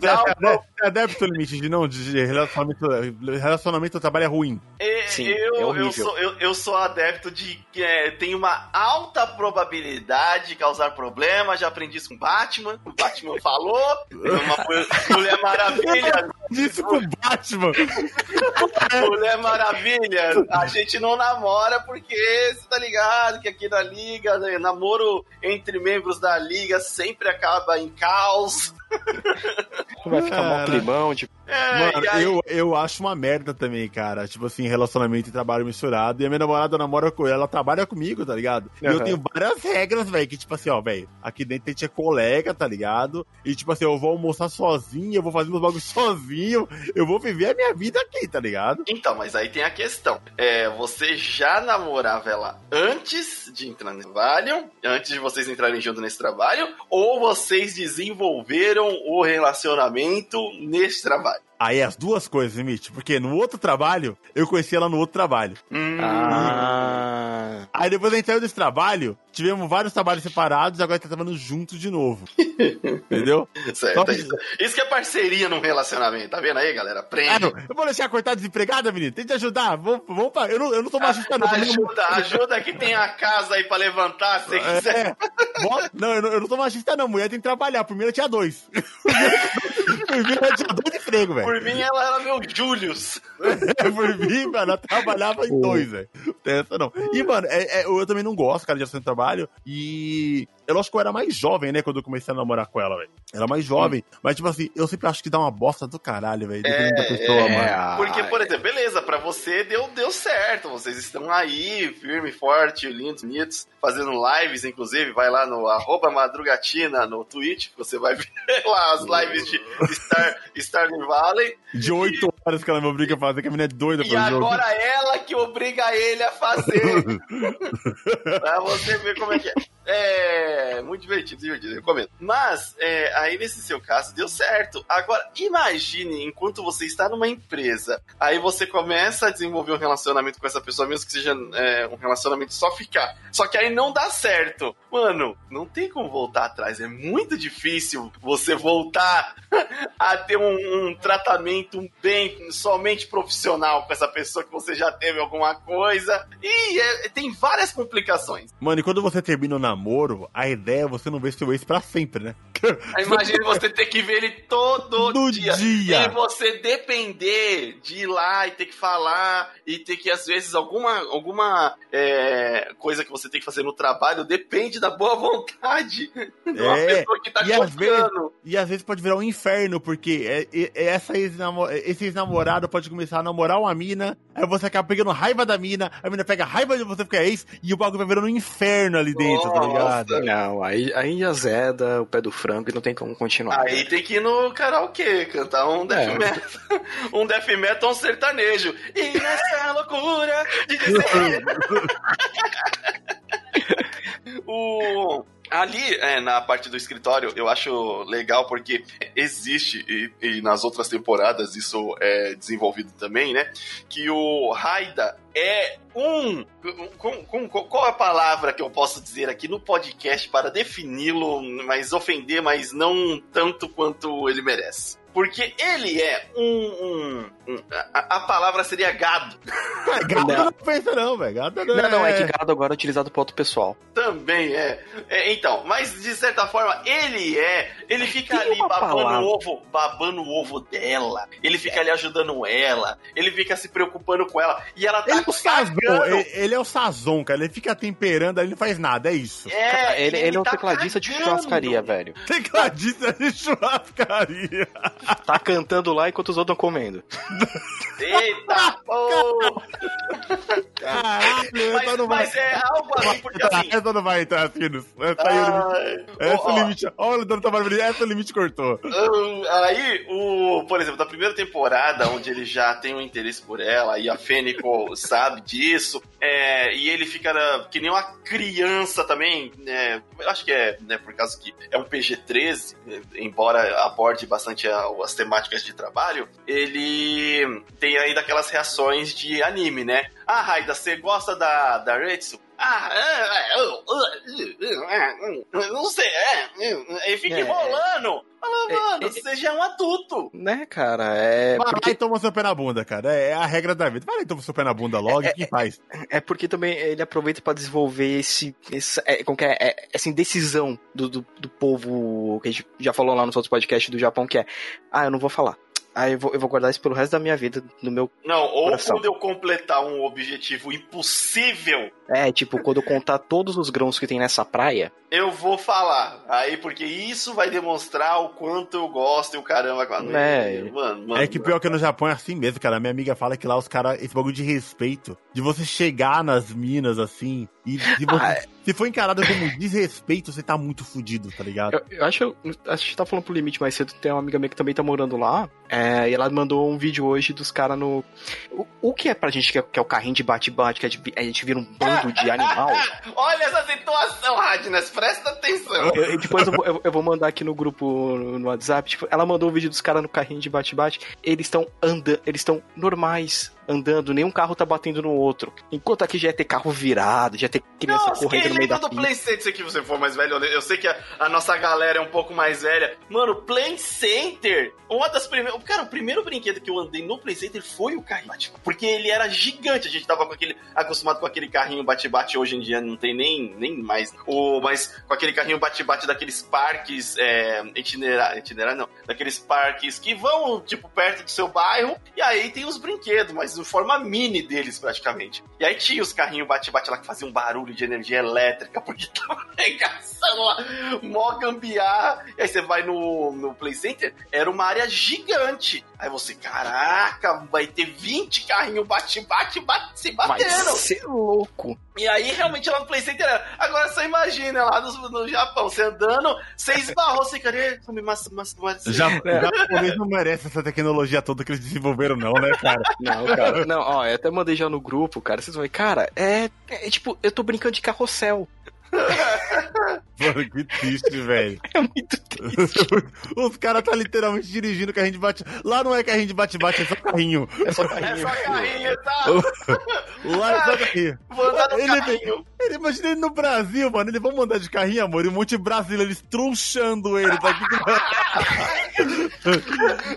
Dá o pão. É adepto ao limite de não, de relacionamento, relacionamento ao trabalho é ruim. E- Sim, eu, é eu, sou, eu, eu sou adepto de que é, tem uma alta probabilidade de causar problema. Já aprendi isso com Batman. O Batman falou. Tem uma mu- Mulher [laughs] Maravilha. Disso com o Batman. [laughs] Mulher Maravilha. A gente não namora porque você tá ligado que aqui na Liga, né, namoro entre membros da Liga sempre acaba em caos. [laughs] Vai ficar mó climão, tipo, É, Mano, aí- eu, eu acho uma merda também, cara. Tipo assim, relacionamento e trabalho misturado. E a minha namorada namora com ela, ela trabalha comigo, tá ligado? E eu tenho várias regras, velho. Que tipo assim, ó, velho, aqui dentro a gente é colega, tá ligado? E tipo assim, eu vou almoçar sozinho, eu vou fazer meus bagulhos [laughs] sozinho, eu vou viver a minha vida aqui, tá ligado? Então, mas aí tem a questão. É, você já namorava ela antes de entrar no trabalho, antes de vocês entrarem junto nesse trabalho, ou vocês desenvolveram o relacionamento nesse trabalho? Aí as duas coisas, Mitch. Porque no outro trabalho, eu conheci ela no outro trabalho. Hum, Ah. Aí depois a gente saiu desse trabalho, tivemos vários trabalhos separados, agora tá trabalhando juntos de novo. [laughs] Entendeu? certo. Só- é Isso, que é parceria num relacionamento, tá vendo aí, galera? Aprende. Ah, não. Eu vou deixar cortar desempregada, menino? Tente ajudar. Vamos, vamos pra... eu, não, eu não tô machista, não. também não- ajuda, ajuda que tem a casa aí pra levantar, se você quiser. É. Bota- Não, eu não, eu não tô machista, não. Mulher tem que trabalhar. Primeiro eu tinha dois. [laughs] Primeiro eu tinha dois empregos, velho. Por mim, ela era meu Julius. Por mim, mano, ela trabalhava em dois, velho. Essa, não. E, mano, é- é, eu também não gosto, cara, de relação de trabalho. E eu acho que eu era mais jovem, né, quando eu comecei a namorar com ela, velho. Era mais jovem. Mas, tipo assim, eu sempre acho que dá uma bosta do caralho, velho. Dependendo da pessoa, é. mano. Porque, por exemplo, beleza, pra você deu, deu certo. Vocês estão aí, firme, forte, lindos, bonitos, fazendo lives, inclusive. Vai lá no arroba madrugatina no Twitch, você vai [laughs] ver lá as lives de Star, Stardew Valley. De oito horas que ela me obriga a fazer, que a menina é doida E pro jogo. agora ela que obriga ele a fazer. [laughs] pra você ver como é que é. É muito divertido, divertido, recomendo. Mas, é, aí nesse seu caso, deu certo. Agora, imagine, enquanto você está numa empresa, aí você começa a desenvolver um relacionamento com essa pessoa, mesmo que seja é, um relacionamento só ficar. Só que aí não dá certo. Mano, não tem como voltar atrás. É muito difícil você voltar [laughs] a ter um, um tratamento bem, somente profissional com essa pessoa que você já teve alguma coisa. E é- tem várias complicações. Mano, e quando você termina o namoro, a ideia é você não ver seu ex pra sempre, né? Imagina você ter que ver ele todo [laughs] No dia. dia. E você depender de ir lá e ter que falar e ter que, às vezes, alguma, alguma é, coisa que você tem que fazer no trabalho depende da boa vontade [laughs] de uma É, pessoa que tá e às vezes-. E às vezes pode virar um inferno, porque é- é- é essa ex esse ex-namorado pode começar a namorar uma mina, aí você acaba pegando raiva da mina, a mina pega raiva de você porque é ex, e o bagulho vai virando um inferno ali dentro, tá ligado? Não, aí, aí azeda o pé do frango e não tem como continuar. Aí tem que ir no karaokê, cantar um death É. metal. [laughs] Um death metal, um sertanejo. E nessa [laughs] loucura de dizer... [laughs] o... Ali, é, na parte do escritório, eu acho legal porque existe, e, e nas outras temporadas isso é desenvolvido também, né? Que o Raida é um. com- com- qual a palavra que eu posso dizer aqui no podcast para defini-lo, mas ofender, mas não tanto quanto ele merece? Porque ele é um. um, um a, a, palavra seria gado. É, gado não, não pensa, não, velho. Gado não, não, não, é... é que gado agora é utilizado para outro pessoal. Também é. é. Então, mas de certa forma, ele é. Ele fica Tem ali babando o ovo, babando o ovo dela. Ele fica ali ajudando ela. Ele fica se preocupando com ela. E ela tá ele, é sazon, ele, ele, é o sazon, cara. Ele fica temperando, ele não faz nada, é isso. É, cara, ele, ele, ele, é um tá tecladista cagando. de churrascaria, velho. Tecladista de churrascaria. Tá cantando lá enquanto os outros estão comendo. Eita! Caralho, mas, não vai. Mas é algo assim, porque assim. Essa não vai entrar, Finos. Essa aí é o limite. Essa é o limite. Olha o Dona Tamara, essa é o limite cortou. Aí, o, por exemplo, da primeira temporada, onde ele já tem um interesse por ela, e a Fênico sabe disso, é, e ele fica na, que nem uma criança também, né, acho que é né, por causa que é um PG-13, embora aborde bastante a, as temáticas de trabalho, ele tem ainda aquelas reações de anime, né? Ah, Raida, você gosta da, da Retsu? Ah, não sei, é. E fica é, enrolando. Fala, mano, é, você já é um adulto. Né, cara? É. Vai porque... lá e toma seu pé na bunda, cara. É a regra da vida. Vai lá e toma seu pé na bunda logo é, e faz? É porque também ele aproveita para desenvolver esse. esse é, é, é, essa indecisão do, do, do povo que a gente já falou lá nos outros podcasts do Japão, que é. Ah, eu não vou falar. Aí eu vou, eu vou guardar isso pelo resto da minha vida no meu. Não, ou coração. quando eu completar um objetivo impossível. É, tipo, quando eu contar todos os grãos que tem nessa praia. Eu vou falar. Aí, porque isso vai demonstrar o quanto eu gosto e o caramba. É, mano, mano, é que pior que no Japão é assim mesmo, cara. Minha amiga fala que lá os caras, esse bagulho de respeito, de você chegar nas minas assim, e de você. Ah, é. se for encarado como desrespeito, você tá muito fudido, tá ligado? Eu, eu acho, a gente tá falando pro limite mais cedo, tem uma amiga minha que também tá morando lá, é, e ela mandou um vídeo hoje dos caras no. O, o, que é pra gente que é, que é o carrinho de bate-bate, que a gente vira um bando de animal? [laughs] Olha essa situação, Radnas, presta atenção. Eu, depois eu vou, eu vou, mandar aqui no grupo no WhatsApp. Tipo, ela mandou o um vídeo dos caras no carrinho de bate-bate. Eles estão andando, eles estão normais andando, nenhum carro tá batendo no outro. Enquanto aqui já ia ter carro virado, já ia ter criança Nossa, correndo no meio da do Play Center, se você for mais velho, eu sei que a, a, nossa galera é um pouco mais velha. Mano, Play Center, uma das primeiras... Cara, o primeiro brinquedo que eu andei no Play Center foi o carrinho bate porque ele era gigante, a gente tava com aquele, acostumado com aquele carrinho bate-bate, hoje em dia não tem nem, nem mais, o, mas com aquele carrinho bate-bate daqueles parques é, itinerários, itinerário não, daqueles parques que vão, tipo, perto do seu bairro, e aí tem os brinquedos, mas em forma mini deles, praticamente. E aí tinha os carrinhos bate-bate lá que faziam um barulho de energia elétrica, [laughs] porque tava arregaçando lá, mó gambiarra. E aí você vai no, no Play Center, era uma área gigante. Aí você, caraca, vai ter 20 carrinhos bate-bate bate, se batendo. Vai ser louco. E aí, realmente, lá no Play Center, agora você imagina, lá no, no Japão, você andando, você esbarrou, você, cadê? Já, japonês não merece essa tecnologia toda que eles desenvolveram, não, né, cara? [laughs] Não, cara. Não, ó, eu até mandei já no grupo, cara, vocês vão ver, cara, é, é tipo, eu tô brincando de carrossel. Mano, que triste, velho. É muito triste. Os caras tá literalmente dirigindo carrinho de bate. Lá não é carrinho de bate-bate, é só carrinho. É só carrinho. É só carrinho, tá? Lá é só carrinho. Vou andar no ele, carrinho. Ele, imagina ele no Brasil, mano. Eles vão mandar de carrinho, amor. E um monte de brasileiro, eles trunchando ele daqui.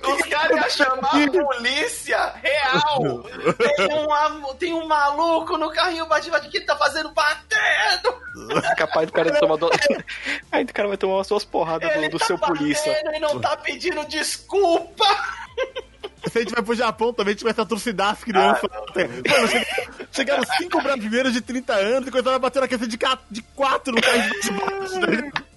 Os caras iam chamar a polícia real. Tem um, tem um maluco no carrinho bate-bate que ele tá fazendo batendo. É capaz do cara tomar. Do... [laughs] Aí o cara vai tomar umas suas porradas do, do tá seu polícia. Ele não tá pedindo desculpa. Se a gente vai pro Japão também, a gente vai atrocidar as crianças. Ah, Mano, chegaram, cinco brasileiros de 30 anos e começaram a bater na cabeça de, de quatro no carro de baixo.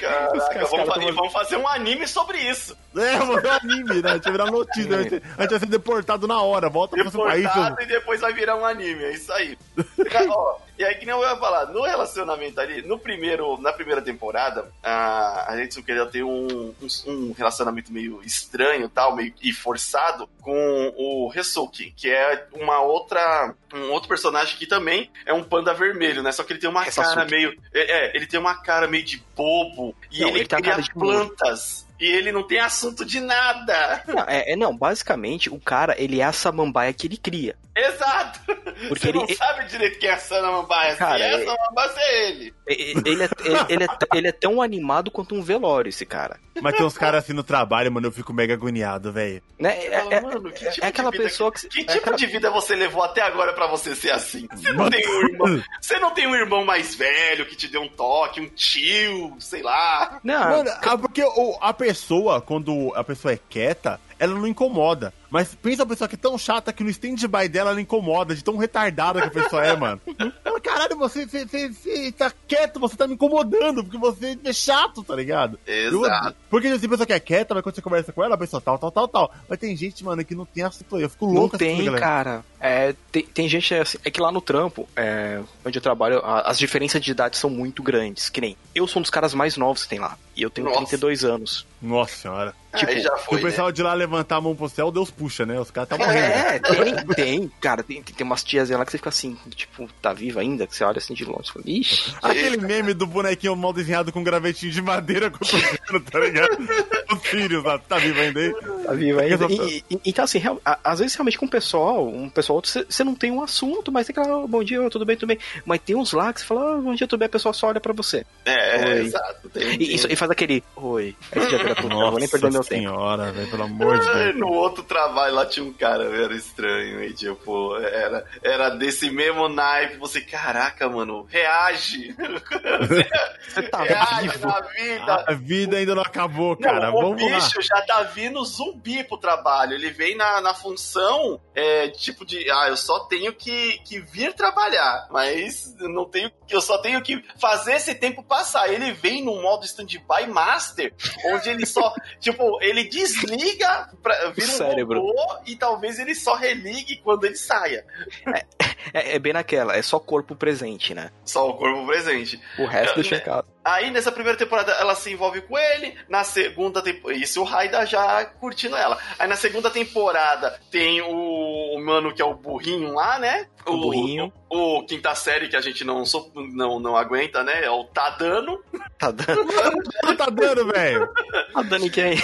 Caraca, vamos, fazer, vamos, fazer um anime sobre isso. É, vamos fazer um anime, né? A gente vai virar notícia. A gente, a gente vai ser deportado na hora. Volta deportado pro seu país. e depois vai virar um anime. É isso aí. [laughs] Ó, e aí, que nem eu ia falar, no relacionamento ali, no primeiro, na primeira temporada, a, a gente queria ter um, um, um, relacionamento meio estranho tal, meio e forçado com o Resuki, que é uma outra, um outro personagem que também é um panda vermelho, né? Só que ele tem uma cara meio, é, é, ele tem uma cara meio de bobo e Não, ele, ele tá cria plantas. E ele não tem assunto de nada. Não, é, é, não, basicamente, o cara, ele é a samambaia que ele cria. Exato! Porque Você ele, não sabe direito quem é a Samambaia. Cara, Se é é- a Samambaia, é ele. ele, ele é, ele, é, ele é tão animado quanto um velório, esse cara. Mas tem uns caras assim no trabalho, mano, eu fico mega agoniado, velho. Né? É, é- mano, que é- tipo é aquela de vida pessoa que. Que é tipo aquela- de vida você levou até agora pra você ser assim? Você não tem um irmão. [laughs] Você não tem um irmão mais velho que te deu um toque, um tio, sei lá. Não, Mano, ah, porque a pessoa, quando a pessoa é quieta, ela não incomoda. Mas pensa a pessoa que é tão chata que no stand-by dela ela incomoda, de tão retardada que a pessoa é, mano. [laughs] Ela, caralho, você, você, você, você tá quieto, você tá me incomodando, porque você é chato, tá ligado? Exato. Eu- porque tem pessoa que é quieta, mas quando você conversa com ela, a pessoa tal, tal, tal, tal. Mas tem gente, mano, que não tem assunto. Eu fico Não louco tem, galera. cara. É, tem, tem gente assim, é que lá no trampo, é, onde eu trabalho, a- as diferenças de idade são muito grandes. Que nem eu sou um dos caras mais novos que tem lá. E eu tenho Nossa. 32 anos. Nossa senhora. Tipo, Aí já Se foi, o pessoal de lá levantar a mão pro céu, Deus puxa, né? Os caras tá morrendo. É, tem, tem, cara, tem, tem umas tias lá que você fica assim, tipo, tá viva ainda? Que você olha assim de longe e fala, ixi. Aquele meme do bonequinho mal desenhado com gravetinho de madeira com o toquinho, tá ligado? [laughs] Os Sirius lá, tá vivo ainda aí? Tá viva ainda. Só- E- e- então, assim, real- a- às vezes realmente com o pessoal, um pessoal outro, você- não tem um assunto, mas tem aquela, "Oh, bom dia, tudo bem, tudo bem. Mas tem uns lá que você fala, "Ah, bom dia, tudo bem, a pessoa só olha pra você. É, Oi. exato. Tem, E, isso- e faz aquele, oi. Aí você já vira pro não vou nem perder meu Nossa tempo. senhora, velho, pelo amor de Deus. No outro trabalho lá tinha um cara, era estranho, e tipo, era, era desse mesmo naipe, você, caraca, mano, reage! [laughs] Você tá reage vivo. na vida! A vida ainda não acabou, cara. Não, o Vamos lá. bicho já tá vindo zumbi pro trabalho. Ele vem na, na função, é, tipo de, ah, eu só tenho que, que vir trabalhar, mas eu não tenho, eu só tenho que fazer esse tempo passar. Ele vem no modo standby master, onde ele só, [laughs] tipo, ele desliga, pra, vira um cérebro. E talvez ele só religue quando ele saia. É, é bem naquela, é só corpo presente, né? Só o corpo presente. O resto deixa em casa. Aí nessa primeira temporada ela se envolve com ele, na segunda temporada. Isso o Raida já curtindo ela. Aí na segunda temporada tem o, o mano que é o burrinho lá, né? O burrinho. O, o quinta série que a gente não, so- não, não aguenta, né? É o Tadano. Tá dando, Não [laughs] tá dando, velho. tá dando quem?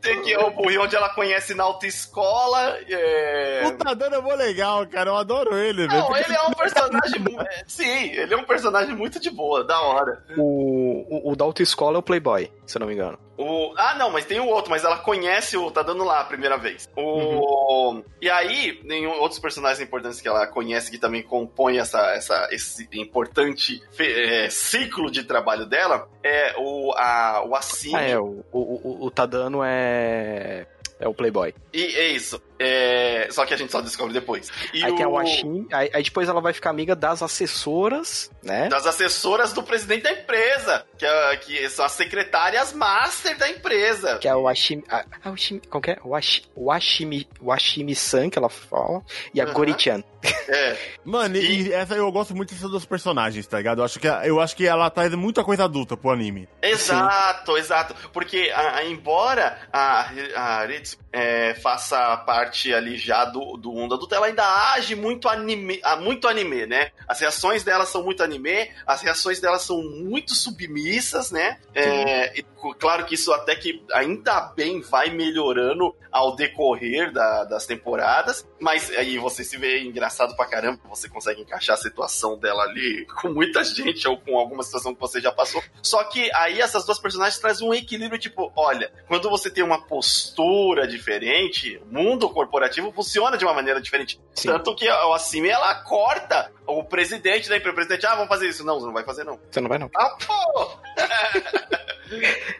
Tem que é o burrinho onde ela conhece na autoescola. É... O dando é mó legal, cara. Eu adoro ele, velho. Não, ele é um personagem. é, Sim, ele é um personagem muito de boa, da hora. O, o, o da autoescola é o Playboy, se eu não me engano. O... Ah, não, mas tem o outro, mas ela conhece o. Tá dando lá a primeira vez. O... E aí, tem outros personagens importantes que ela conhece que também compõem essa, essa, esse importante é, ciclo de trabalho dela. É o, a, o Assim. Ah, é, o, o, o, o Tadano é. É o Playboy. E é isso. É, Só que a gente só descobre depois. E aí tem a Washin, aí, aí depois ela vai ficar amiga das assessoras, né? Das assessoras do presidente da empresa, que, é- que são as secretárias master da empresa. Que é o Washimi. A, a Washimi qual que é? Washi, Washimi, Washimi-san, que ela fala. E a Aham. Gori-chan. É. [laughs] Mano, e, e essa eu gosto muito dessas duas personagens, tá ligado? Eu acho que, eu acho que ela traz muita coisa adulta pro anime. Exato, exato. Porque, a- a- embora a, a Ritz é, faça parte ali já do, do mundo adulto, ela ainda age muito anime, ah, muito anime, né? As reações dela são muito anime, as reações dela são muito submissas, né? É, e, claro que isso até que ainda bem vai melhorando ao decorrer da- das temporadas, mas aí você se vê engraçado pra caramba, você consegue encaixar a situação dela ali com muita gente ou com alguma situação que você já passou. Só que aí essas duas personagens trazem um equilíbrio, tipo, olha, quando você tem uma postura diferente, o mundo corporativo funciona de uma maneira diferente. Sim. Tanto que a Assimi, ela corta o presidente da empresa. O presidente, ah, vamos fazer isso. Não, você não vai fazer, não. Você não vai, não. Ah, pô! [laughs]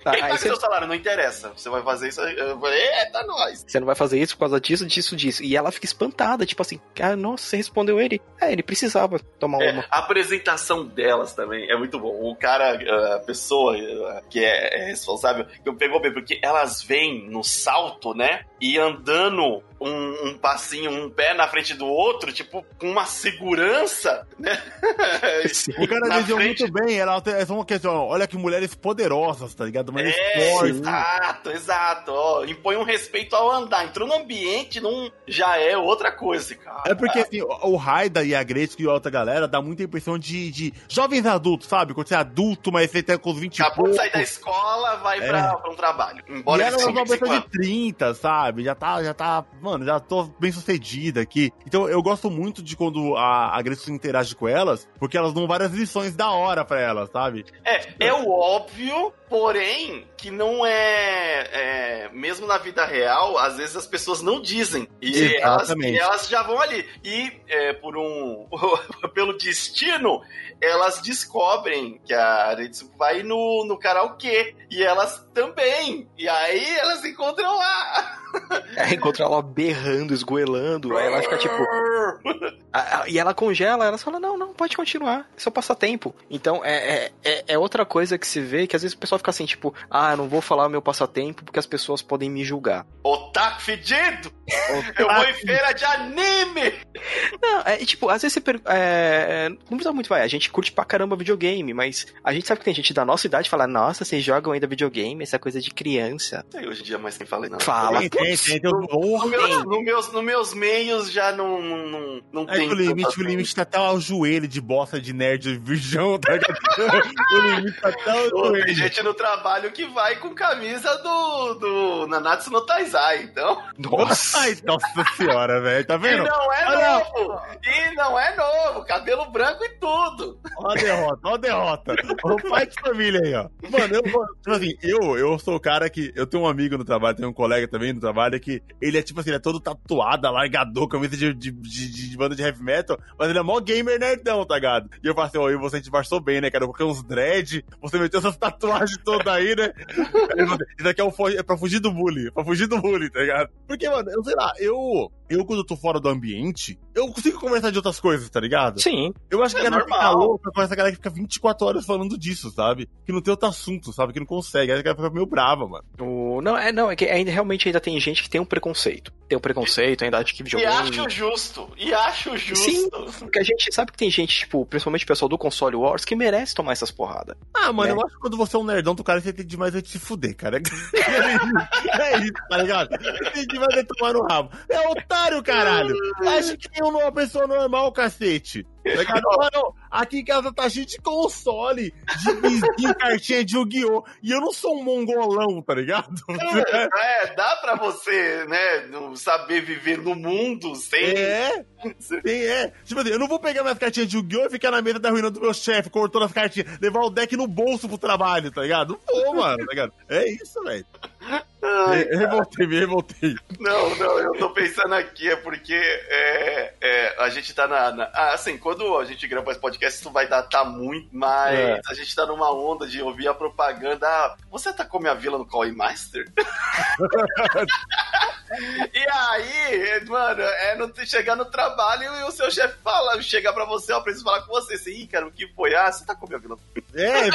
Tá, Quem paga você, seu salário? Não interessa. Você vai fazer isso. Eu falei, eita, nós. você não vai fazer isso por causa disso, disso, disso. E ela fica espantada, tipo assim, ah, nossa, você respondeu ele. É, ele precisava tomar É, uma. a apresentação delas também é muito bom. O cara, a pessoa eh, que é é responsável, que pegou bem, porque elas vêm no salto, né? E andando um, um passinho, um pé na frente do outro, tipo, com uma segurança, né? [laughs] O cara desenhou frente- muito bem, é só uma questão, olha que mulheres poderosas, tá ligado? Mulheres É, fortes. exato, exato. Ó, impõe um respeito ao andar. Entrou no ambiente, não já é outra coisa, cara. É porque assim, o Raida e a Gretzky e a outra galera dá muita impressão de, de jovens adultos, sabe? Quando você é adulto, mas você tá com os 20 e Acabou de pouco. sair da escola, vai É. pra, pra um trabalho. E Embora ela é uma pessoa 25 de 30, sabe? Sabe? Já tá, já tá, mano, já tô bem sucedida aqui. Então eu gosto muito de quando a, a Grace interage com elas, porque elas dão várias lições da hora pra elas, sabe? É, é o óbvio, porém, que não é, é, Mesmo na vida real, às vezes as pessoas não dizem. E, elas, e elas, já vão ali. E é, por um. [laughs] pelo destino, elas descobrem que a Retsuko vai no, no karaokê. E elas também. E aí elas encontram lá. [laughs] [laughs] É, encontra ela berrando, esgoelando. aí ela fica tipo. [laughs] e ela congela, ela fala: Não, não, pode continuar. É só passatempo. Então é, é, é, outra coisa que se vê que às vezes o pessoal fica assim, tipo, ah, não vou falar o meu passatempo porque as pessoas podem me julgar. Otaku fedido! Eu vou em feira de anime! Não, é tipo, às vezes você. Per... É, não precisa muito, vai. A gente curte pra caramba videogame, mas a gente sabe que tem gente da nossa idade que fala: Nossa, vocês jogam ainda videogame, essa coisa de criança. Sei, hoje em dia mais quem fala não. Fala, [laughs] tem, tem, tem, no, no, meus, no, meus, no meus meios já não, não, não é tem. O limite, o limite tá até ao joelho de bosta de nerd virgão, tá [laughs] O limite tá até ao joelho. Tem gente no trabalho que vai com camisa do, do Nanatsu no Taizai, então. Nossa, nossa senhora, velho, tá vendo? E não é Olha. novo! E não é novo, cabelo branco e tudo. Ó a derrota, ó a derrota. O pai de família aí, ó. Mano, eu, tipo assim, eu, eu sou o cara que. Eu tenho um amigo no trabalho, tenho um colega também no trabalho que ele é tipo assim, ele é todo tatuado, largador, camisa de, de, de, de, banda de heavy metal, mas ele é mó gamer nerdão, tá ligado? E eu falei assim, ó, e você disfarçou bem, né, cara? Eu coloquei uns dread, você meteu essas [laughs] tatuagens todas aí, né? Isso aqui é, um, é pra fugir do bullying, pra fugir do bullying, tá ligado? Porque, mano, eu sei lá, eu, eu quando eu tô fora do ambiente, eu consigo conversar de outras coisas, tá ligado? Sim. Eu acho que é a galera fica louca com essa galera que fica 24 horas falando disso, sabe? Que não tem outro assunto, sabe? Que não consegue. Aí a galera fica meio brava, mano. O... Não, é, não, é que ainda, realmente ainda tem gente que tem um preconceito. Tem um preconceito, ainda acha que videogame... E acho justo. E acho justo. Sim, porque a gente sabe que tem gente, tipo, principalmente o pessoal do console Wars, que merece tomar essas porradas. Ah, mano, né? eu acho que quando você é um nerdão do cara, você tem demais de se fuder, cara. [laughs] é isso, tá ligado? Você tem demais de tomar no rabo. É otário, caralho. Acho que tem uma pessoa normal, cacete. Mano, aqui em casa tá cheio de console, de vizinho, [laughs] cartinha de Yu-Gi-Oh! E eu não sou um mongolão, tá ligado? É, é, dá pra você, né, saber viver no mundo sem. É, [laughs] sim, é. Tipo assim, eu não vou pegar minhas cartinhas de Yu-Gi-Oh! e ficar na mesa da ruína do meu chefe, cortando as cartinhas, levar o deck no bolso pro trabalho, tá ligado? Não vou, mano, tá ligado? É isso, velho. Ai, revoltei, me revoltei. Não, não, eu tô pensando aqui, é porque é, é, a gente tá na, na, ah, assim, quando a gente grava esse podcast, isso vai datar muito, mas é. a gente tá numa onda de ouvir a propaganda. Ah, você atacou minha vila no Call Master? [laughs] e aí, mano, é no, chegar no trabalho e o seu chefe fala, chegar pra você, ó, preciso falar com você. Assim, Ih, cara, o que foi? Ah, você tacou minha vila. É,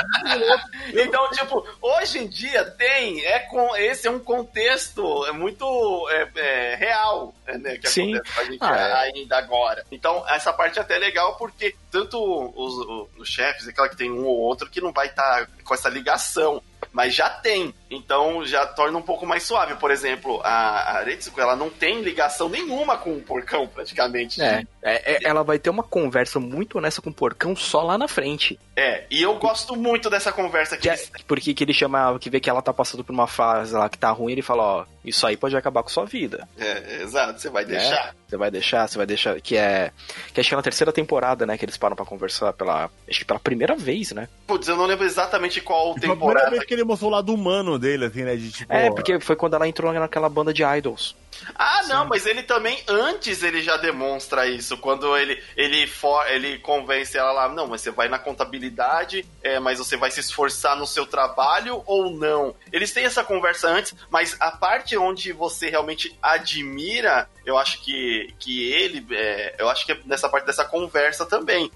[laughs] então, tipo, hoje em dia tem, é com, esse é um contexto é muito é, é, real, né, que Sim. acontece com a gente ah, é. ainda agora. Então, essa parte é até legal porque tanto os, os, os chefes, claro que tem um ou outro que não vai estar tá com essa ligação, mas já tem. Então já torna um pouco mais suave. Por exemplo, a, a Retsuko, ela não tem ligação nenhuma com o porcão, praticamente. É, é, é, ela vai ter uma conversa muito honesta com o porcão só lá na frente. É, e eu gosto muito dessa conversa que, que é, Porque que ele chama, que vê que ela tá passando por uma fase lá que tá ruim, ele fala, ó, isso aí pode acabar com sua vida. É, exato, você vai é, deixar. Você vai deixar, você vai deixar. Que é. Que acho que é na terceira temporada, né? Que eles param pra conversar pela. Acho que pela primeira vez, né? Putz, eu não lembro exatamente qual temporada. Que ele mostrou o lado humano dele, assim, né? De, tipo, é, porque foi quando ela entrou naquela banda de idols. Ah, não, mas ele também, antes ele já demonstra isso. Quando ele, ele, for, ele convence ela lá, não, mas você vai na contabilidade, é, mas você vai se esforçar no seu trabalho ou não? Eles têm essa conversa antes, mas a parte onde você realmente admira eu acho que, que ele, é, eu acho que é nessa parte dessa conversa também.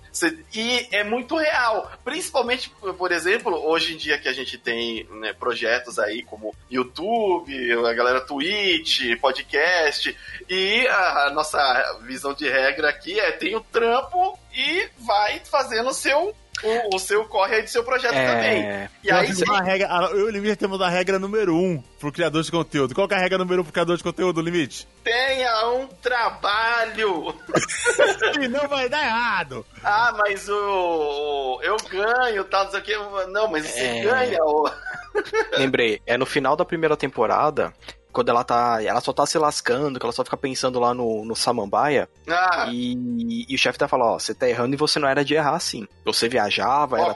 E é muito real, principalmente, por exemplo, hoje em dia que a gente tem né, projetos aí como YouTube, a galera Twitch, podcast, e a, a nossa visão de regra aqui é tem o trampo e vai fazendo o seu o, o, seu corre aí do seu projeto é... também. E aí você... uma regra, eu e o Limite temos a regra número um pro criador de conteúdo. Qual é a regra número um pro criador de conteúdo, Limite? Tenha um trabalho! [laughs] e não vai dar errado! Ah, mas o, eu ganho, tal, não sei o Não, mas você é... ganha. O... Lembrei, é no final da primeira temporada quando ela tá. Ela só tá se lascando, que ela só fica pensando lá no, no Samambaia. Ah, E, e o chefe tá falando, ó, você tá errando e você não era de errar assim. Você viajava, era Ó.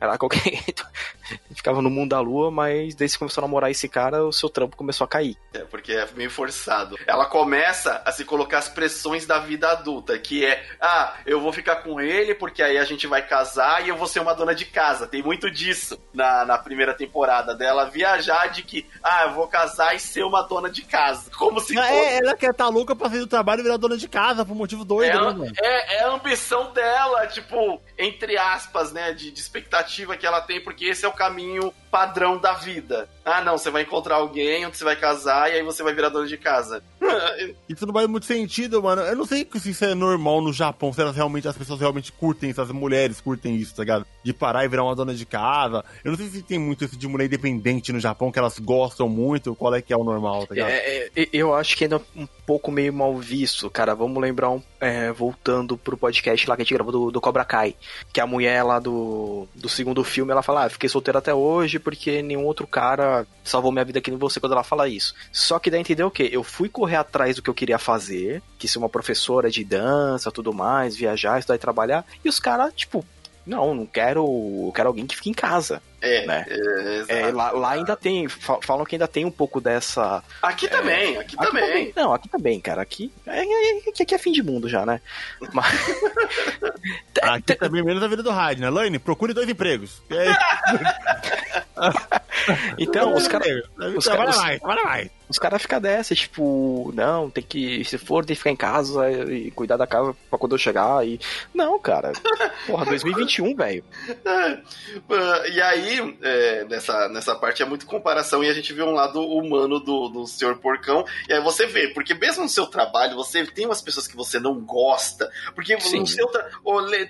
Era qualquer. [laughs] Ficava no mundo da lua, mas desde que começou a namorar esse cara, o seu trampo começou a cair. é porque é meio forçado. Ela começa a se colocar as pressões da vida adulta, que é, ah, eu vou ficar com ele porque aí a gente vai casar e eu vou ser uma dona de casa. Tem muito disso na, na primeira temporada dela viajar de que, ah, eu vou casar e ser uma dona de casa. Como se fosse É, ela quer tá louca pra sair do trabalho e virar dona de casa por motivo doido, É, né, mano? é, é a ambição dela, tipo, entre aspas, né, de, de expectativa que ela tem, porque esse é o caminho padrão da vida. Ah, não, você vai encontrar alguém, onde você vai casar, e aí você vai virar dona de casa. Isso não faz muito sentido, mano. Eu não sei se isso é normal no Japão, se elas realmente, as pessoas realmente curtem isso, as mulheres curtem isso, tá ligado? De parar e virar uma dona de casa. Eu não sei se tem muito isso de mulher independente no Japão, que elas gostam muito, qual é que é o normal, tá ligado? É, é, eu acho que ainda é um pouco meio mal visto, cara. Vamos lembrar, um, é, voltando pro podcast lá que a gente gravou do, do Cobra Kai. Que a mulher lá do, do segundo filme, ela fala, ah, fiquei solteira até hoje porque nenhum outro cara salvou minha vida que nem você quando ela fala isso. Só que daí entendeu o quê? Eu fui correr atrás do que eu queria fazer, que ser uma professora de dança, tudo mais, viajar, estudar e trabalhar. E os caras, tipo, não, não quero, eu quero alguém que fique em casa. É, Né? é. É, lá, lá ainda tem, fa- falam que ainda tem um pouco dessa, Aqui também, aqui, Aqui também. Não, aqui também, cara. Aqui é, é, é- aqui é fim de mundo já, né? Mas... [laughs] Aqui também menos a vida do Hyde, né? Laine, procure dois empregos. E aí, [laughs] Então, os caras Trabalha caras- mais, trabalha mais. os cara ficam dessa, tipo, não, tem que, se for, tem que ficar em casa e cuidar da casa pra quando eu chegar. E... Não, cara. Porra, [laughs] 2021, velho. E aí, é, nessa, nessa parte é muito comparação e a gente vê um lado humano do, do senhor porcão. E aí você vê, porque mesmo no seu trabalho, você tem umas pessoas que você não gosta. Porque Sim. no seu